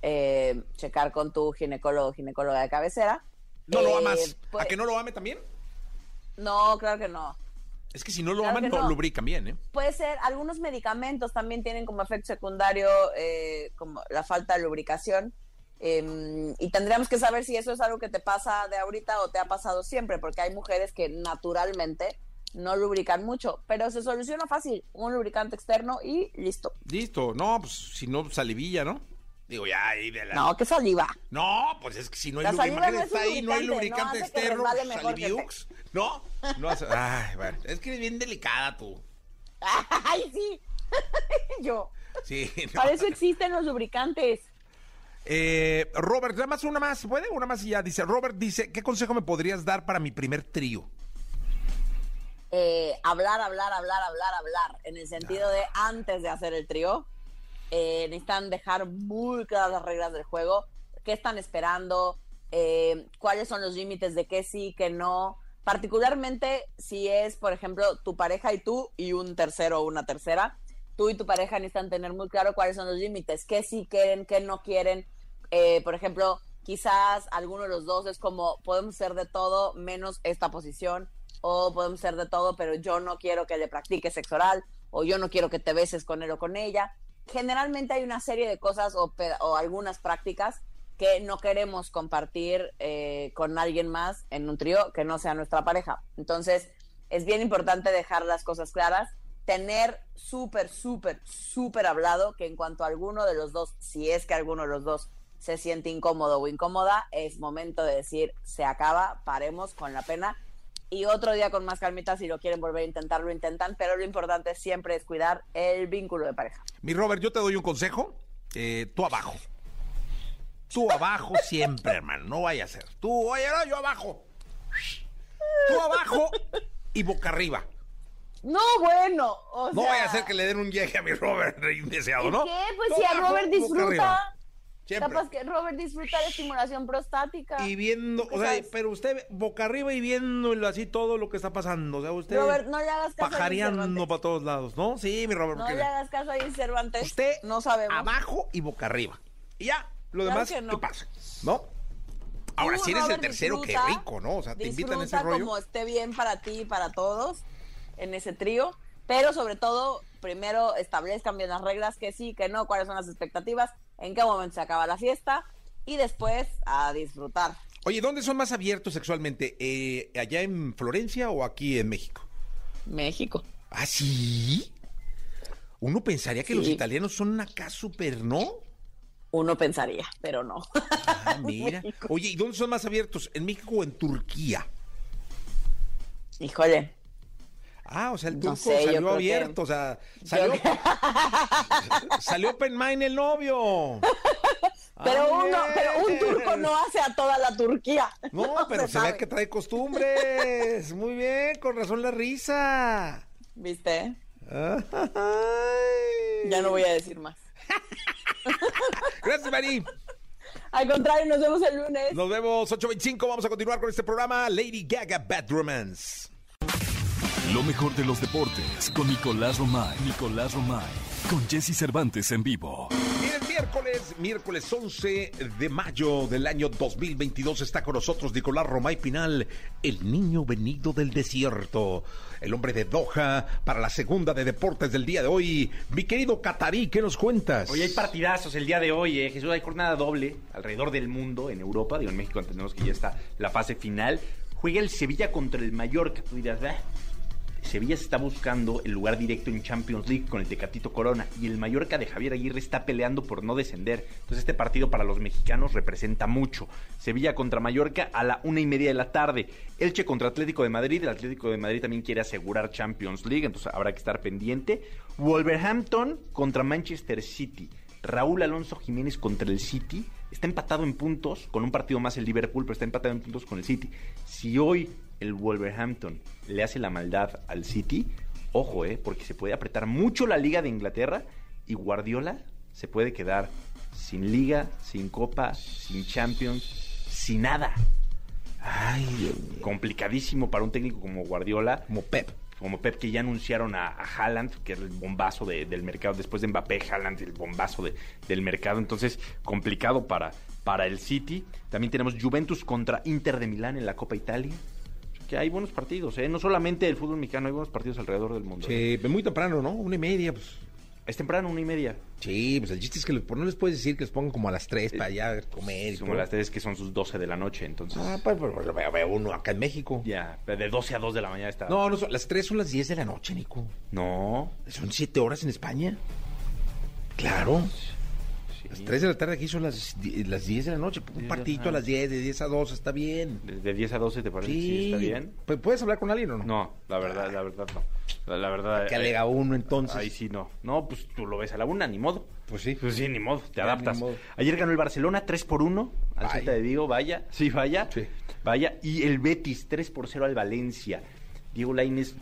eh, checar con tu ginecólogo o ginecóloga de cabecera. ¿No lo Eh, amas? pues- ¿A que no lo ame también? No, claro que no. Es que si no lo Claro aman, no no. lubrican bien, ¿eh? Puede ser, algunos medicamentos también tienen como efecto secundario eh, como la falta de lubricación. eh, y tendríamos que saber si eso es algo que te pasa de ahorita o te ha pasado siempre, porque hay mujeres que naturalmente no lubrican mucho, pero se soluciona fácil, un lubricante externo y listo. Listo. No, pues si no, salivilla, ¿no? Digo, ya ahí de la... No, que saliva. No, pues es que si no hay lubricante, no es está ahí, no hay lubricante, no externo, saliviux, ¿no? No hace... Ay, bueno, es que eres bien delicada tú. ¡Ay, sí! Yo. Sí, no. Para eso existen los lubricantes. Eh, Robert, nada más una más, ¿se ¿puede? Una más y ya. Dice, Robert dice, ¿qué consejo me podrías dar para mi primer trío? Eh, hablar, hablar, hablar, hablar, hablar. En el sentido de antes de hacer el trío, eh, necesitan dejar muy claras las reglas del juego. ¿Qué están esperando? eh, cuáles son los límites de qué sí, qué no. Particularmente si es, por ejemplo, tu pareja y tú y un tercero o una tercera. Tú y tu pareja necesitan tener muy claro cuáles son los límites, qué sí quieren, qué no quieren. Eh, por ejemplo, quizás alguno de los dos es como, podemos ser de todo menos esta posición, o podemos ser de todo, pero yo no quiero que le practiques sexo oral, o yo no quiero que te beses con él o con ella. Generalmente hay una serie de cosas o, algunas prácticas que no queremos compartir eh, con alguien más en un trío que no sea nuestra pareja. Entonces, es bien importante dejar las cosas claras, tener súper, súper, súper hablado que en cuanto a alguno de los dos, si es que alguno de los dos se siente incómodo o incómoda, es momento de decir, se acaba, paremos con la pena. Y otro día con más calmita, si lo quieren volver a intentar, lo intentan, pero lo importante siempre es cuidar el vínculo de pareja. Mi Robert, yo te doy un consejo. Eh, tú abajo. Tú abajo siempre, hermano. No vaya a ser. Tú, oye, no, yo abajo. Tú abajo y boca arriba. No, bueno, o No sea, vaya a ser que le den un llegue a mi Robert indeseado, ¿no? ¿Qué? Pues si a Robert disfruta. Siempre. capaz que Robert disfruta de estimulación prostática. Y viendo, o ¿Qué sea, sabes? pero usted boca arriba y viendo así todo lo que está pasando. O sea, usted Robert, no le hagas caso a pajareando para todos lados, ¿no? Sí, mi Robert. No le hagas caso ahí, Cervantes. Usted no sabemos. abajo y boca arriba. Y ya, lo Claro demás, que no. ¿qué pasa? ¿No? Ahora, si eres el tercero, qué disfruta, rico, ¿no? O sea, te invitan a ese rollo. como esté bien para ti y para todos en ese trío, pero sobre todo, primero establezcan bien las reglas, que sí, que no, cuáles son las expectativas, en qué momento se acaba la fiesta y después a disfrutar. Oye, ¿dónde son más abiertos sexualmente? Eh, ¿Allá en Florencia o aquí en México? México. ¿Ah, sí? Uno pensaría que los italianos son acá súper, ¿no? Uno pensaría, pero no. Ah, mira. Oye, ¿y dónde son más abiertos? ¿En México o en Turquía? Híjole. Ah, o sea, el No turco sé, salió que- abierto, o sea, salió, salió open mind el novio. Pero Ah, uno, pero un turco no hace a toda la Turquía. No, pero se, ve que trae costumbres. Muy bien, con razón la risa. ¿Viste? Ay. Ya no voy a decir más. Gracias, Mari. Al contrario, nos vemos el lunes. Nos vemos 8.25. Vamos a continuar con este programa. Lady Gaga Bad Romance. Lo mejor de los deportes con Nicolás Romay. Nicolás Romay. Con Jesse Cervantes en vivo. Miren, miércoles, miércoles 11 de mayo del año 2022 está con nosotros Nicolás Romay Pinal, el niño venido del desierto, el hombre de Doha para la segunda de deportes del día de hoy. Mi querido Catarí, ¿qué nos cuentas? Hoy hay partidazos el día de hoy, eh. Jesús, hay jornada doble alrededor del mundo, en Europa, digo, en México entendemos que ya está la fase final. Juega el Sevilla contra el Mallorca, tú dirás. Sevilla se está buscando el lugar directo en Champions League con el Tecatito Corona y el Mallorca de Javier Aguirre está peleando por no descender. Entonces este partido para los mexicanos representa mucho. Sevilla contra Mallorca a la una y media de la tarde. Elche contra Atlético de Madrid. El Atlético de Madrid también quiere asegurar Champions League, entonces habrá que estar pendiente. Wolverhampton contra Manchester City. Raúl Alonso Jiménez contra el City. Está empatado en puntos, con un partido más el Liverpool, pero está empatado en puntos con el City. Si hoy el Wolverhampton le hace la maldad al City, ojo, eh, porque se puede apretar mucho la Liga de Inglaterra y Guardiola se puede quedar sin Liga, sin Copa, sin Champions, sin nada. Ay, Dios mío. Complicadísimo para un técnico como Guardiola Como Pep. como Pep, que ya anunciaron a, a Haaland, que es el bombazo de- del mercado, después de Mbappé, Haaland, el bombazo de- del mercado, entonces complicado para, para el City. También tenemos Juventus contra Inter de Milán en la Copa Italia. Que hay buenos partidos, ¿eh? no solamente el fútbol mexicano, hay buenos partidos alrededor del mundo. ¿eh? Sí, muy temprano, ¿no? Una y media, pues. Es temprano, una y media. Sí, pues el chiste es que les- no les puedes decir que les pongan como a las 3 para ya comer y Como todo. las tres que son sus 12 de la noche, entonces. Ah, pues, pues, lo veo, veo uno acá en México. Ya, de 12 a 2 de la mañana está. No, no, son- las 3 son las 10 de la noche, Nico. No. Son 7 horas en España. Claro. Sí. Las 3 de la tarde aquí son las, las 10 de la noche. Un Sí, partidito a las 10, de 10 a 2, está bien. De, de 10 a 12, ¿te parece? Sí, está bien. ¿Puedes hablar con alguien o no? No, la verdad, la verdad no. La, la verdad. ¿Qué eh, alega uno entonces? Ahí sí no. No, pues tú lo ves a la una, ni modo. Pues sí. Pues sí, ni modo, te Ya, adaptas. modo. Ayer ganó el Barcelona 3 por 1 al. Celta de Vigo, vaya, sí, vaya. Sí. Vaya. Y el Betis 3 por 0 al Valencia. Diego Lainez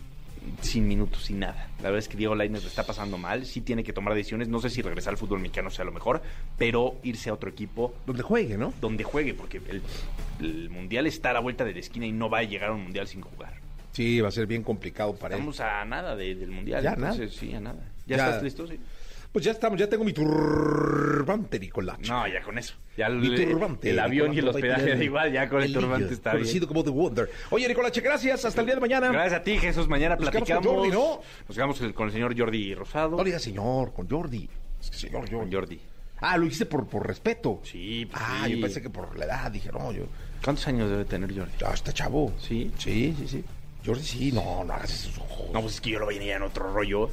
sin minutos, sin nada. La verdad es que Diego Lainez lo está pasando mal, sí tiene que tomar decisiones, no sé si regresar al fútbol mexicano sea lo mejor, pero irse a otro equipo Donde juegue, ¿no? donde juegue, porque el, el Mundial está a la vuelta de la esquina y no va a llegar a un Mundial sin jugar. Sí, va a ser bien complicado para él. Estamos a nada de- del Mundial. Ya, nada. Sí, a nada. ¿Ya, Ya. estás listo? Sí. Pues ya estamos, ya tengo mi turbante, Nicolache. No, ya con eso. Ya Mi turbante. el avión y el hospedaje da igual, ya con el, turbante está bien. Conocido como The Wonder. Oye, Nicolache, gracias. Hasta el día de mañana. Gracias a ti, Jesús. Mañana Nos platicamos. con Jordi, ¿no? Nos quedamos con el señor Jordi Rosado. No diga señor, con Jordi. Es que señor Con Jordi. Jordi. Ah, lo hice por, por respeto. Sí, pues Ah, sí. yo pensé que por la edad. Dije, no, yo. ¿Cuántos años debe tener Jordi? Ya está chavo. Sí. Sí, sí, sí. Jordi sí, no, no hagas esos ojos. No, pues es que yo lo venía en otro rollo.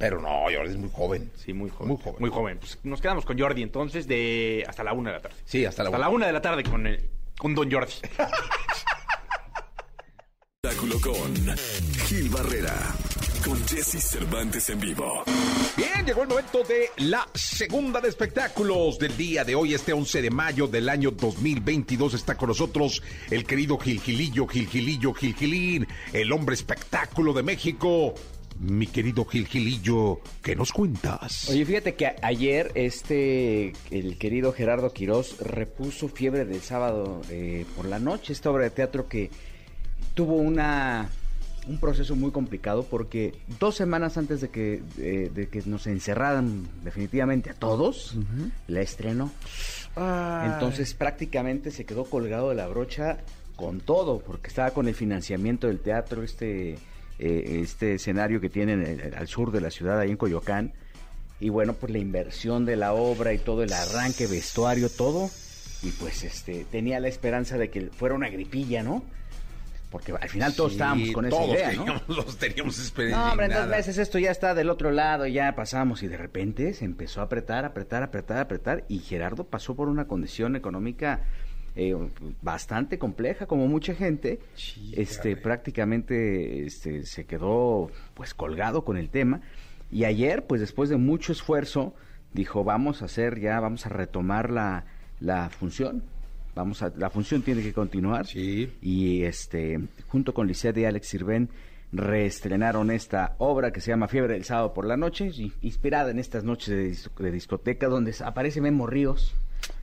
Pero no, Jordi es muy joven. Sí, muy joven. Muy joven. Muy joven. Pues nos quedamos con Jordi entonces de hasta la una de la tarde. Sí, hasta la Hasta una. la una de la tarde con, el, con Don Jordi. Espectáculo con Gil Barrera, con Jesse Cervantes en vivo. Bien, llegó el momento de la segunda de espectáculos del día de hoy, este 11 de mayo del año 2022. Está con nosotros el querido Gil Gilillo, Gil Gilillo, Gil Gilín, el hombre espectáculo de México. Mi querido Gil Gilillo, ¿qué nos cuentas? Oye, fíjate que ayer este, el querido Gerardo Quirós repuso Fiebre del Sábado eh, por la noche, esta obra de teatro que tuvo una un proceso muy complicado porque dos semanas antes de que, eh, de que nos encerraran definitivamente a todos, la estrenó. Entonces prácticamente se quedó colgado de la brocha con todo, porque estaba con el financiamiento del teatro, este, eh, este escenario que tienen al sur de la ciudad, ahí en Coyoacán. Y bueno, pues la inversión de la obra y todo el arranque, vestuario, todo. Y pues este tenía la esperanza de que fuera una gripilla, ¿no? Porque al final todos Sí, estábamos con esa todos idea, ¿no? los teníamos experiencia. No, hombre, en dos meses esto ya está del otro lado, ya pasamos y de repente se empezó a apretar, apretar, apretar, apretar y Gerardo pasó por una condición económica eh, bastante compleja, como mucha gente, este prácticamente este, se quedó pues colgado con el tema y ayer pues después de mucho esfuerzo dijo vamos a hacer ya, vamos a retomar la, la función. Vamos a, la función tiene que continuar. Sí. Y este, junto con Lisette y Alex Sirven, reestrenaron esta obra que se llama Fiebre del Sábado por la Noche, inspirada en estas noches de discoteca donde aparece Memo Ríos.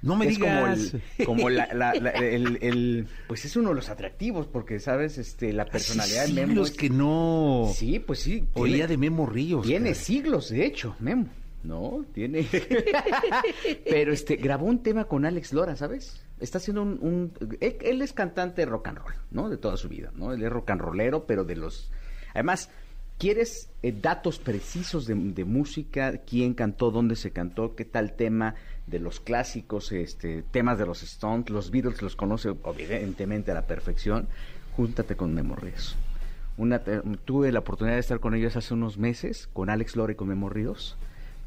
No me como digas. el, como la, la- la- el, el- pues es uno de los atractivos porque sabes este la personalidad Hace de Memo siglos es- que no sí pues sí oía tiene- de Memo Ríos. tiene caray. siglos, de hecho, Memo. No, tiene. Pero este grabó un tema con Alex Lora, ¿sabes? Está haciendo un, un- él, él es cantante de rock and roll, ¿no? De toda su vida, ¿no? Él es rock and rollero, pero de los Además, ¿quieres eh, datos precisos de, de música? ¿Quién cantó? ¿Dónde se cantó? ¿Qué tal tema de los clásicos, este, temas de los Stones? Los Beatles los conoce evidentemente a la perfección. Júntate con Memo Ríos. Una, tuve la oportunidad de estar con ellos hace unos meses, con Alex Lora y con Memo Ríos.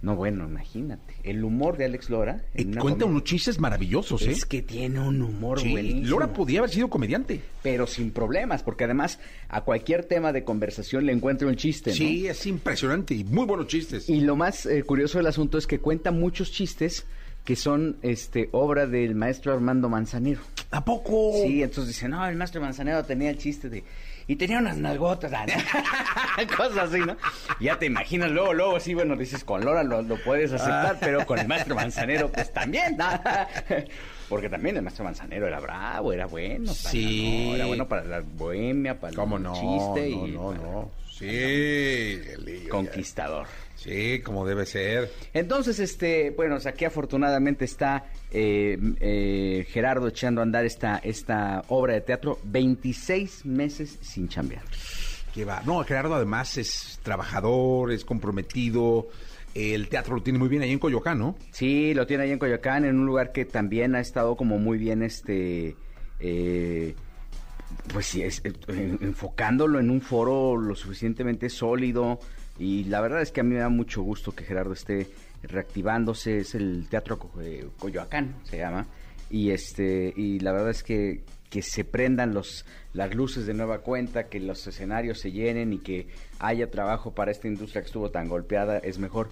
No, bueno, imagínate. El humor de Alex Lora. Y cuenta unos chistes maravillosos, ¿eh? Es que tiene un humor Sí, buenísimo. Lora podía haber sido comediante. Pero sin problemas, porque además a cualquier tema de conversación le encuentra un chiste, ¿no? Sí, es impresionante y muy buenos chistes. Y lo más eh, curioso del asunto es que cuenta muchos chistes que son este obra del maestro Armando Manzanero. ¿A poco? Sí, entonces dice, no, el maestro Manzanero tenía el chiste de... Y tenía unas nalgotas, ah, cosas así, ¿no? Ya te imaginas, luego, luego, sí, bueno, dices, con Lora lo, lo puedes aceptar, pero con el maestro Manzanero, pues también, ¿no? Porque también el maestro Manzanero era bravo, era bueno. para- Sí. no, era bueno para la bohemia, para ¿Cómo el no? chiste no, y no, para- no. Sí, Gelillo, conquistador. Sí, como debe ser. Entonces, este, bueno, aquí afortunadamente está eh, eh, Gerardo echando a andar esta, esta obra de teatro 26 meses sin chambear. Que va. No, Gerardo además es trabajador, es comprometido. El teatro lo tiene muy bien ahí en Coyoacán, ¿no? Sí, lo tiene ahí en Coyoacán, en un lugar que también ha estado como muy bien, este, eh, pues sí, es- eh, en- enfocándolo en un foro lo suficientemente sólido. Y la verdad es que a mí me da mucho gusto que Gerardo esté reactivándose. Es el Teatro eh, Coyoacán, se llama. Y este, y la verdad es que, que se prendan los, las luces de nueva cuenta, que los escenarios se llenen y que haya trabajo para esta industria que estuvo tan golpeada, es mejor.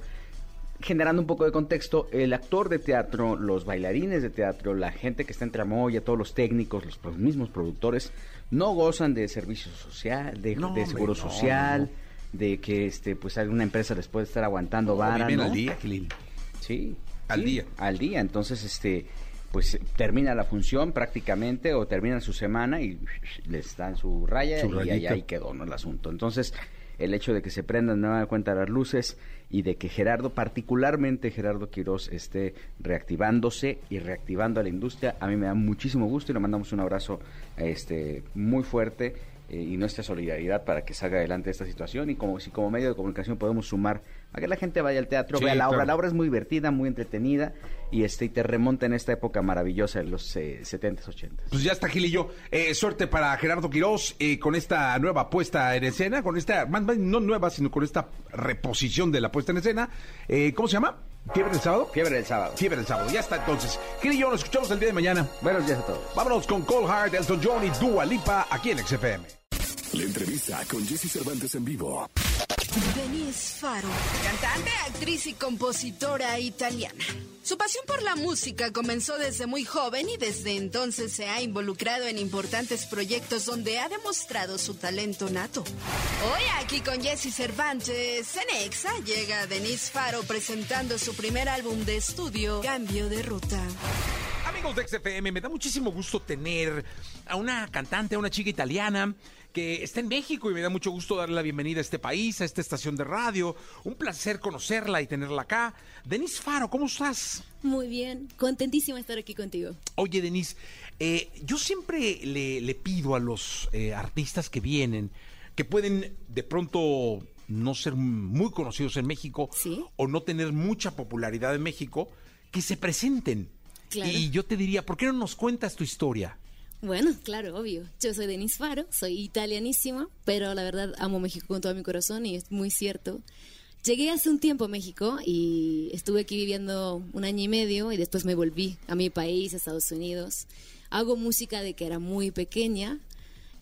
generando un poco de contexto, el actor de teatro, los bailarines de teatro, la gente que está en tramoya, todos los técnicos, los mismos productores, no gozan de servicio social, de, No, de hombre, seguro no, social, no. De que este pues alguna empresa les puede estar aguantando vara, ¿no? al día. Sí. Al sí, día. Al día. Entonces, este, pues termina la función prácticamente o terminan su semana y les dan su raya Su y ahí, ahí quedó ¿no? el asunto. Entonces, el hecho de que se prendan nueva cuenta las luces y de que Gerardo, particularmente Gerardo Quirós, esté reactivándose y reactivando a la industria, a mí me da muchísimo gusto y le mandamos un abrazo este, muy fuerte eh, y nuestra solidaridad para que salga adelante esta situación y como si como medio de comunicación podemos sumar a que la gente vaya al teatro, Sí, vea la obra, la obra es muy divertida, muy entretenida y este y te remonta en esta época maravillosa de los eh, 70s, 80s. Pues ya está, Gilillo. Eh, suerte para Gerardo Quirós eh, con esta nueva puesta en escena, con esta, más bien no nueva, sino con esta reposición de la puesta en escena. Eh, ¿Cómo se llama? ¿Fiebre del sábado? Fiebre del sábado. Fiebre del sábado. Ya está entonces. Gilillo, nos escuchamos el día de mañana. Buenos días a todos. Vámonos con Cole Hart, Elton John y Dua Lipa aquí en XFM. La entrevista con Jesse Cervantes en vivo. Denise Faro, cantante, actriz y compositora italiana. Su pasión por la música comenzó desde muy joven y desde entonces se ha involucrado en importantes proyectos donde ha demostrado su talento nato. Hoy aquí con Jesse Cervantes en Exa llega Denise Faro presentando su primer álbum de estudio, Cambio de Ruta. Amigos de XFM, me da muchísimo gusto tener a una cantante, a una chica italiana que está en México y me da mucho gusto darle la bienvenida a este país, a esta estación de radio. Un placer conocerla y tenerla acá. Denise Faro, ¿cómo estás? Muy bien, contentísima de estar aquí contigo. Oye, Denise, eh, yo siempre le, le pido a los eh, artistas que vienen, que pueden de pronto no ser muy conocidos en México Sí. o no tener mucha popularidad en México, que se presenten. Claro. Y yo te diría, ¿por qué no nos cuentas tu historia? Bueno, claro, obvio. Yo soy Denise Faro, soy italianísima, pero la verdad amo México con todo mi corazón y es muy cierto. Llegué hace un tiempo a México y estuve aquí viviendo un año y medio y después me volví a mi país, a Estados Unidos. Hago música de que era muy pequeña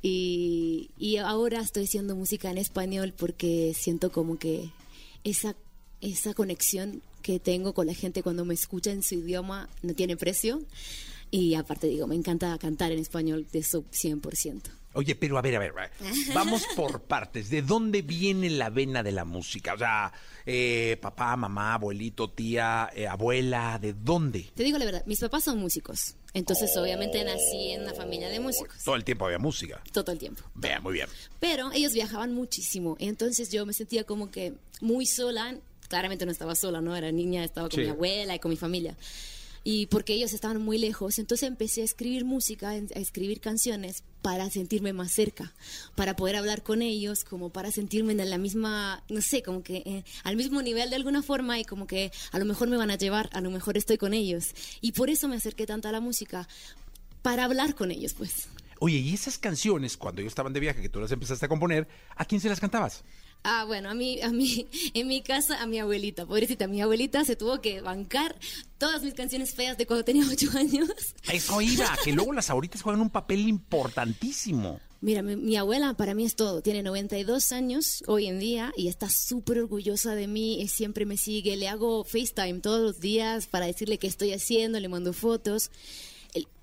y, ahora estoy haciendo música en español porque siento como que esa, esa conexión que tengo con la gente cuando me escucha en su idioma no tiene precio. Y aparte digo, me encanta cantar en español de eso 100%. Oye, pero a ver, a ver, a ver. vamos por partes. ¿De dónde viene la vena de la música? O sea, eh, papá, mamá, abuelito, tía, eh, abuela, ¿de dónde? Te digo la verdad, mis papás son músicos. Entonces obviamente nací en una familia de músicos. Todo el tiempo había música. Todo el tiempo. Vea, muy bien. Pero ellos viajaban muchísimo. Entonces yo me sentía como que muy sola. Claramente no estaba sola, ¿no? Era niña, estaba con Sí. mi abuela y con mi familia. Y porque ellos estaban muy lejos, entonces empecé a escribir música, a escribir canciones para sentirme más cerca, para poder hablar con ellos, como para sentirme en la misma, no sé, como que eh, al mismo nivel de alguna forma y como que a lo mejor me van a llevar, a lo mejor estoy con ellos. Y por eso me acerqué tanto a la música, para hablar con ellos, pues. Oye, y esas canciones, cuando ellos estaban de viaje, que tú las empezaste a componer, ¿a quién se las cantabas? Ah, bueno, a mí, a mí, en mi casa, a mi abuelita, pobrecita, mi abuelita se tuvo que bancar todas mis canciones feas de cuando tenía ocho años. Eso iba, que luego las ahoritas juegan un papel importantísimo. Mira, mi, mi abuela para mí es todo. Tiene 92 años hoy en día y está súper orgullosa de mí. y siempre me sigue. Le hago FaceTime todos los días para decirle qué estoy haciendo. Le mando fotos.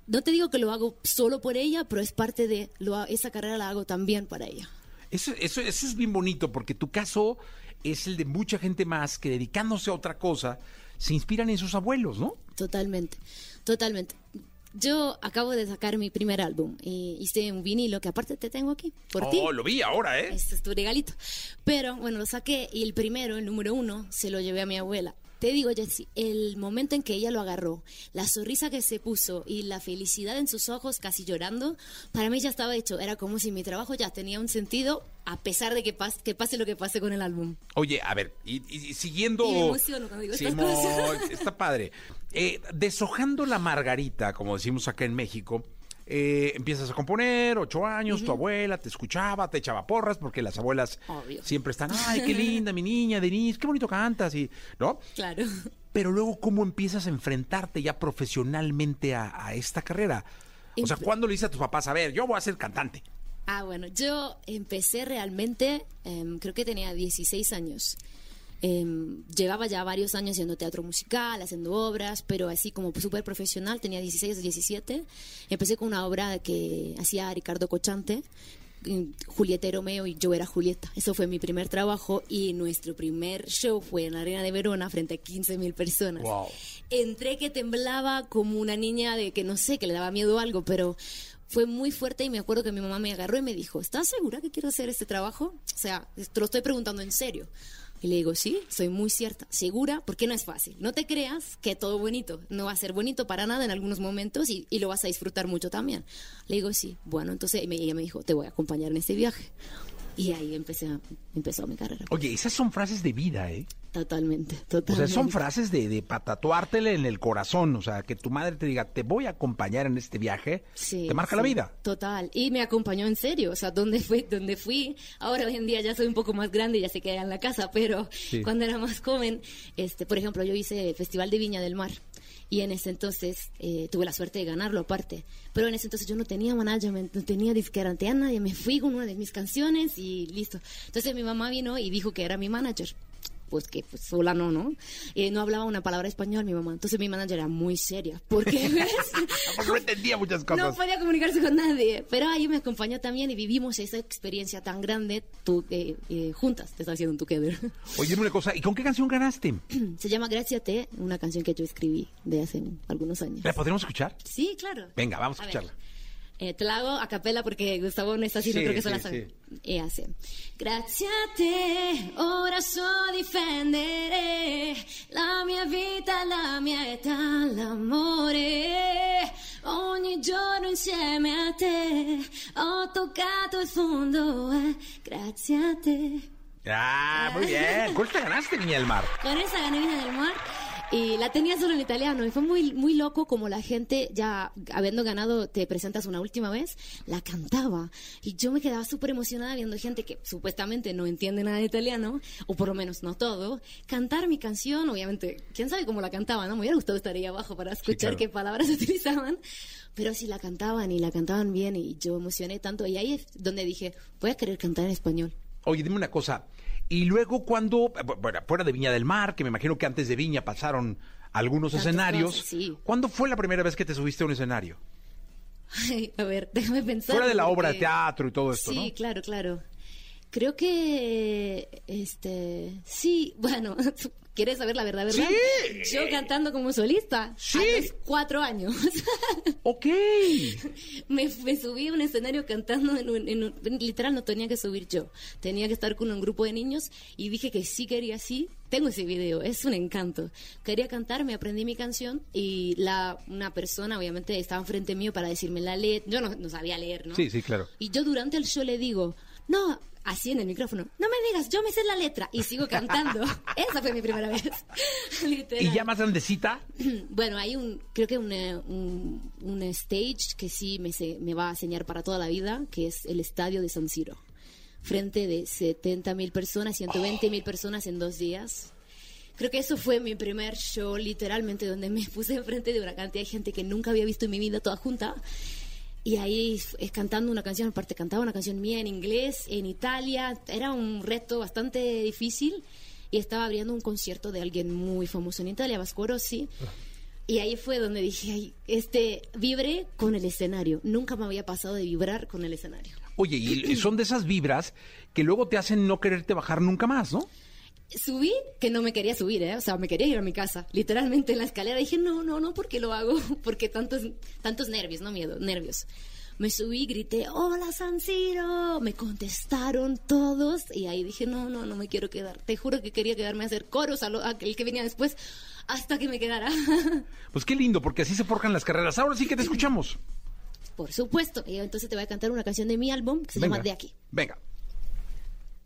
No te digo que lo hago solo por ella, pero es parte de lo, esa carrera la hago también para ella. Eso, eso, eso es bien bonito, porque tu caso es el de mucha gente más que dedicándose a otra cosa, se inspiran en sus abuelos, ¿no? Totalmente, totalmente. Yo acabo de sacar mi primer álbum y hice un vinilo que aparte te tengo aquí, por ti. Oh, lo vi ahora, ¿eh? Este es tu regalito. Pero bueno, lo saqué y el primero, el número uno, se lo llevé a mi abuela. Te digo, Jessy, el momento en que ella lo agarró, la sonrisa que se puso y la felicidad en sus ojos, casi llorando, para mí ya estaba hecho. Era como si mi trabajo ya tenía un sentido, a pesar de que, pas- que pase lo que pase con el álbum. Oye, a ver, y, siguiendo... Y me emociono cuando digo estas Simón, cosas. está padre. Eh, deshojando la margarita, como decimos acá en México, eh, empiezas a componer, ocho años, tu abuela te escuchaba, te echaba porras, porque las abuelas Obvio. siempre están, ay, qué linda mi niña, Denise, qué bonito cantas, y, ¿no? Claro. Pero luego, ¿cómo empiezas a enfrentarte ya profesionalmente a, a esta carrera? O sea, Empe- ¿cuándo le dices a tus papás, a ver, yo voy a ser cantante? Ah, bueno, yo empecé realmente, em, creo que tenía 16 años. Em, llevaba ya varios años haciendo teatro musical, haciendo obras, pero así como súper profesional, tenía 16 o 17. Empecé con una obra que hacía Ricardo Cochante, Julieta y Romeo y yo era Julieta. Eso fue mi primer trabajo y nuestro primer show fue en la Arena de Verona frente a 15 mil personas. Entré que temblaba como una niña de que no sé, que le daba miedo a algo, pero fue muy fuerte y me acuerdo que mi mamá me agarró y me dijo, ¿estás segura que quiero hacer este trabajo? O sea, te lo estoy preguntando en serio. Y le digo, sí, soy muy cierta, segura, porque no es fácil. No te creas que todo bonito, no va a ser bonito para nada en algunos momentos y, y lo vas a disfrutar mucho también. Le digo, sí, bueno, entonces ella me dijo, te voy a acompañar en este viaje. Y ahí empecé empezó mi carrera. Oye, esas son frases de vida, ¿eh? Totalmente, O sea, totalmente. son frases de, de para tatuártele en el corazón. O sea, que tu madre te diga, te voy a acompañar en este viaje. Sí, te marca sí, la vida. Total. Y me acompañó en serio. O sea, donde fui, donde fui. Ahora hoy en día ya soy un poco más grande, ya se queda en la casa, pero Sí. cuando era más joven, este, por ejemplo, yo hice Festival de Viña del Mar. Y en ese entonces eh, tuve la suerte de ganarlo aparte. Pero en ese entonces yo no tenía management, no tenía disquera ante nadie. Me fui con una de mis canciones y listo. Entonces mi mamá vino y dijo que era mi manager pues que pues sola no, ¿no? Eh, no hablaba una palabra español mi mamá. Entonces mi manager era muy seria. Porque ¿ves? Porque no entendía muchas cosas. No podía comunicarse con nadie. Pero ahí me acompañó también y vivimos esa experiencia tan grande tú, eh, eh, juntas. Te está haciendo un together. Oye, una cosa, ¿y con qué canción ganaste? Se llama Gracias Te, una canción que yo escribí de hace algunos años. ¿La podríamos escuchar? Sí, claro. Venga, vamos a A ver. Eh, te la hago a capela porque Gustavo no está así, no Sí, creo que se la sí, sabe. E. Grazie a te, ora so difendere la mia vita, la mia età, l'amore. Ogni giorno insieme a te ho toccato il fondo, eh. grazie a te. Ah, muy bien. ¿Cuál te ganaste, del Mar? Con esa gané Viña del Mar y la tenía solo en italiano y fue muy muy loco como la gente ya habiendo ganado te presentas una última vez la cantaba. Y yo me quedaba súper emocionada viendo gente que supuestamente no entiende nada de italiano o por lo menos no todo cantar mi canción. Obviamente quién sabe cómo la cantaba no me hubiera gustado estar ahí abajo para escuchar claro. qué palabras utilizaban. Pero sí la cantaban y la cantaban bien y yo emocioné tanto. Y ahí es donde dije voy a querer cantar en español. Oye, dime una cosa. Y luego cuando, bueno, fuera de Viña del Mar, que me imagino que antes de Viña pasaron algunos escenarios. cosas, sí. ¿Cuándo fue la primera vez que te subiste a un escenario? Ay, a ver déjame pensar Fuera de la obra de teatro y todo esto, Sí, ¿no? claro, claro. Creo que, este, sí, bueno, ¿quieres saber la verdad, verdad? Sí. Yo cantando como solista. Sí. A los cuatro años. ok. me, me subí a un escenario cantando, en un- en un- literal no tenía que subir yo. Tenía que estar con un grupo de niños y dije que sí quería, sí. Tengo ese video, es un encanto. Quería cantar, me aprendí mi canción y la, una persona obviamente estaba enfrente mío para decirme la letra. Yo no, no sabía leer, ¿no? Sí, sí, claro. Y yo durante el show le digo, no, así en el micrófono, no me digas, yo me sé la letra. Y sigo cantando. Esa fue mi primera vez. Literal. ¿Y ya más grandecita? Bueno, hay un, creo que una- un, un stage que sí me, se- me va a enseñar para toda la vida, que es el estadio de San Siro. Frente de 70 mil personas, 120 mil personas en dos días. Creo que eso fue mi primer show, literalmente, donde me puse enfrente de una cantidad de gente que nunca había visto en mi vida toda junta. Y ahí es cantando una canción, aparte cantaba una canción mía en inglés, en Italia. Era un reto bastante difícil. Y estaba abriendo un concierto de alguien muy famoso en Italia, Vasco Rossi. Y ahí fue donde dije, ay, este, vibré con el escenario. Nunca me había pasado de vibrar con el escenario. Oye, y son de esas vibras que luego te hacen no quererte bajar nunca más, ¿no? Subí que no me quería subir, ¿eh? O sea, me quería ir a mi casa. Literalmente en la escalera dije, no, no, no, ¿por qué lo hago? Porque tantos, tantos nervios, no miedo, nervios. Me subí, grité, hola San Siro. Me contestaron todos y ahí dije, no, no, no me quiero quedar. Te juro que quería quedarme a hacer coros a lo- a el que venía después hasta que me quedara. Pues qué lindo, porque así se forjan las carreras. Ahora sí que te escuchamos. Por supuesto. Y entonces te voy a cantar una canción de mi álbum que se Venga. llama De aquí. Venga.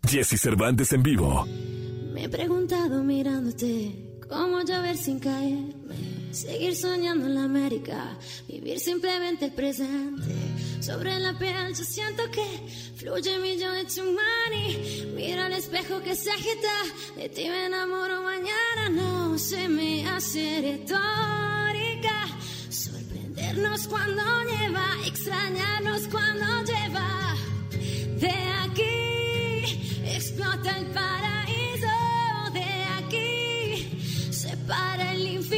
Jesse Cervantes en vivo. Me he preguntado mirándote cómo llover sin caerme, seguir soñando en la América, vivir simplemente el presente. Sobre la piel yo siento que fluye millón de chumani. Mira el espejo que se agita, de ti me enamoro mañana. No se me hace retórica. Sorprendernos cuando nieva, extrañarnos cuando lleva. De aquí explota el paraíso. Para el infinito.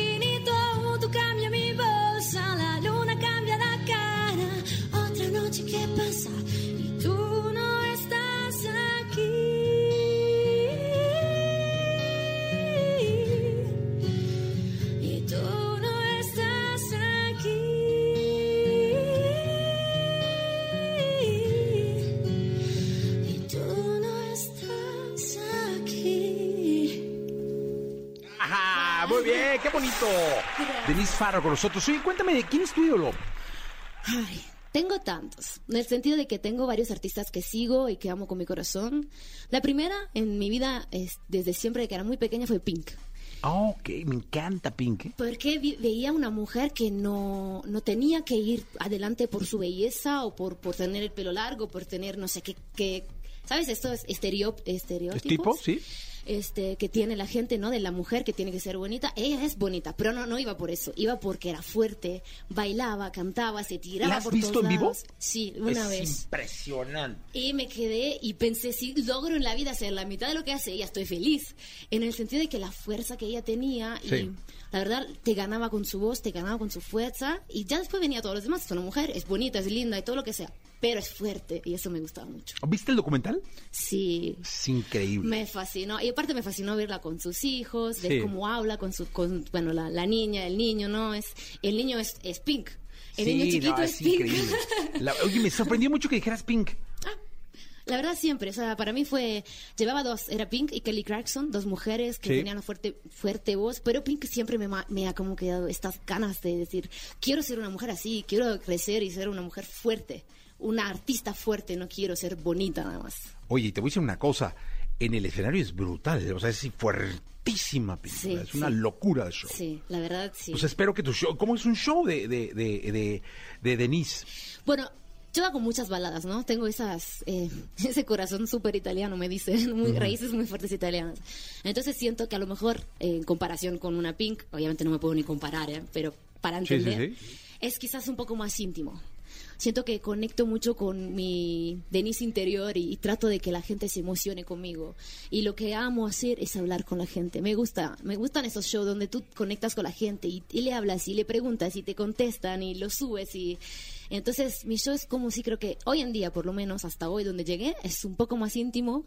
Qué bonito. Denise Faro con nosotros. Oye, cuéntame, ¿quién es tu ídolo? Ay, tengo tantos, en el sentido de que tengo varios artistas que sigo y que amo con mi corazón. La primera en mi vida, es, desde siempre que era muy pequeña, fue Pink. Ah, ok, me encanta Pink. ¿eh? Porque veía una mujer que no, no tenía que ir adelante por su belleza o por, por tener el pelo largo, por tener no sé qué, qué ¿sabes? Estos estereo, estereotipos. ¿Tipo? Sí. Este que tiene la gente, ¿no? De la mujer que tiene que ser bonita. Ella es bonita, pero no no iba por eso. Iba porque era fuerte, bailaba, cantaba, se tiraba ¿La has por visto todos en vivo? lados. Sí, una es vez. impresionante. Y me quedé y pensé, si logro en la vida hacer la mitad de lo que hace ella, estoy feliz. En el sentido de que la fuerza que ella tenía y Sí. la verdad te ganaba con su voz, te ganaba con su fuerza y ya después venía todos los demás. Es una mujer, es bonita, es linda y todo lo que sea, pero es fuerte y eso me gustaba mucho. ¿Viste el documental? Sí. Es increíble. Me fascinó. Y aparte me fascinó verla con sus hijos, ver Sí. cómo habla con su, con, bueno, la, la niña, el niño, ¿no? Es, el niño es, es pink. El sí, niño chiquito no, es, es pink. increíble. La- oye, me sorprendió mucho que dijeras Pink. La verdad siempre, o sea, para mí fue, llevaba dos, era Pink y Kelly Clarkson, dos mujeres que Sí. tenían una fuerte, fuerte voz, pero Pink siempre me, me ha como quedado estas ganas de decir, quiero ser una mujer así, quiero crecer y ser una mujer fuerte, una artista fuerte, no quiero ser bonita nada más. Oye, y te voy a decir una cosa. En el escenario es brutal. O sea, es fuertísima película. Sí, es una sí. locura de show. Sí, la verdad sí. Pues espero que tu show. ¿Cómo es un show de, de, de, de, de Denise? Bueno, yo hago muchas baladas, ¿no? Tengo esas, eh, ese corazón súper italiano, me dicen, muy, raíces muy fuertes italianas. Entonces siento que a lo mejor, eh, en comparación con una Pink, obviamente no me puedo ni comparar, ¿eh? pero para Sí, sí, entender, sí. es quizás un poco más íntimo. Siento que conecto mucho con mi Denise interior y, trato de que la gente se emocione conmigo. Y lo que amo hacer es hablar con la gente. Me gusta, me gustan esos shows donde tú conectas con la gente y, y le hablas y le preguntas y te contestan y lo subes y entonces mi show es como si creo que hoy en día, por lo menos hasta hoy donde llegué, es un poco más íntimo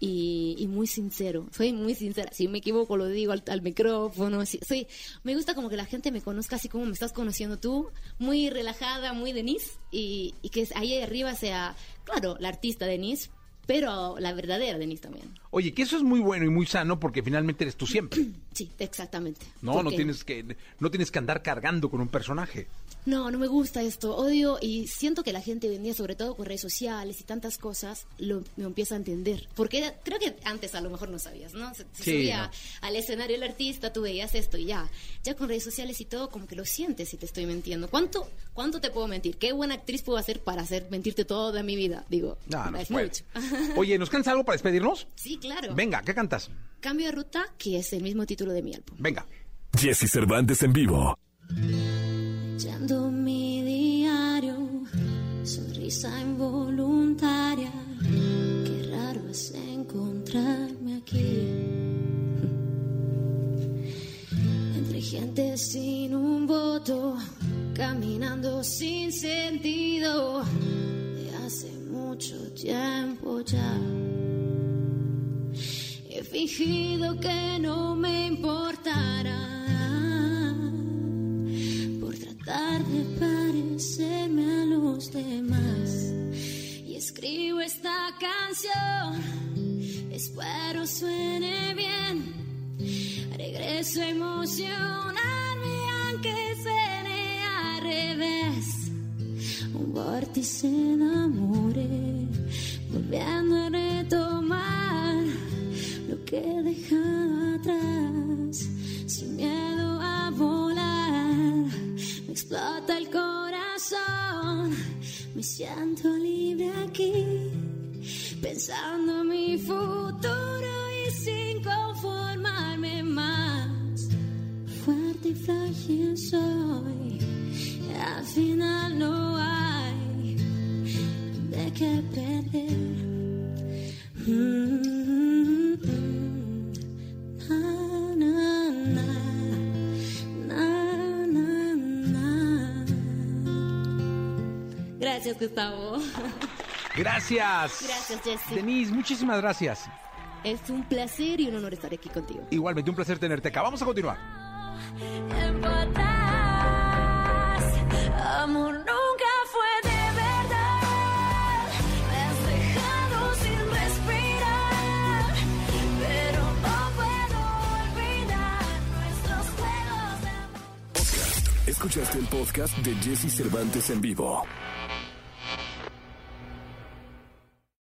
y, y muy sincero. Soy muy sincera. Si me equivoco lo digo al, al micrófono. si- soy, me gusta como que la gente me conozca así como me estás conociendo tú, muy relajada, muy Denise y, y que ahí arriba sea, claro, la artista Denise, pero la verdadera Denise también. Oye, que eso es muy bueno y muy sano porque finalmente eres tú siempre. Sí, exactamente. No, no tienes que no tienes que andar cargando con un personaje. No, no me gusta esto, odio y siento que la gente hoy en día, sobre todo con redes sociales y tantas cosas, lo, me empieza a entender. Porque era- creo que antes a lo mejor no sabías, ¿no? Se, se Sí, subía no. al escenario el artista, tú veías esto y ya. Ya con redes sociales y todo, como que lo sientes si te estoy mintiendo. ¿Cuánto, cuánto te puedo mentir? ¿Qué buena actriz puedo hacer para hacer mentirte toda mi vida? Digo, No, no es mucho. Oye, ¿nos cansa algo para despedirnos? sí, claro. Venga, ¿qué cantas? Cambio de ruta, que es el mismo título de mi álbum. Venga. Jesse Cervantes en vivo. Leyendo mi diario, sonrisa involuntaria. Qué raro es encontrarme aquí. Entre gente sin un voto, caminando sin sentido. De hace mucho tiempo ya. He fingido que no me importara canción, espero suene bien. Regreso a emocionarme aunque suene al revés. Un vórtice de amores, volviendo a retomar lo que he dejado atrás, sin miedo a volar. Me explota el corazón, me siento pensando mi futuro y sin conformarme más. Fuerte y frágil soy, al final no hay de qué perder. Mm -hmm. Gracias Gustavo. Gracias. Gracias, Jessy. Denise, muchísimas gracias. Es un placer y un honor estar aquí contigo. Igualmente, un placer tenerte acá. Vamos a continuar. Amor nunca fue de verdad. Me has dejado sin respirar. Pero no puedo olvidar nuestros juegos de Escuchaste el podcast de Jesse Cervantes en vivo.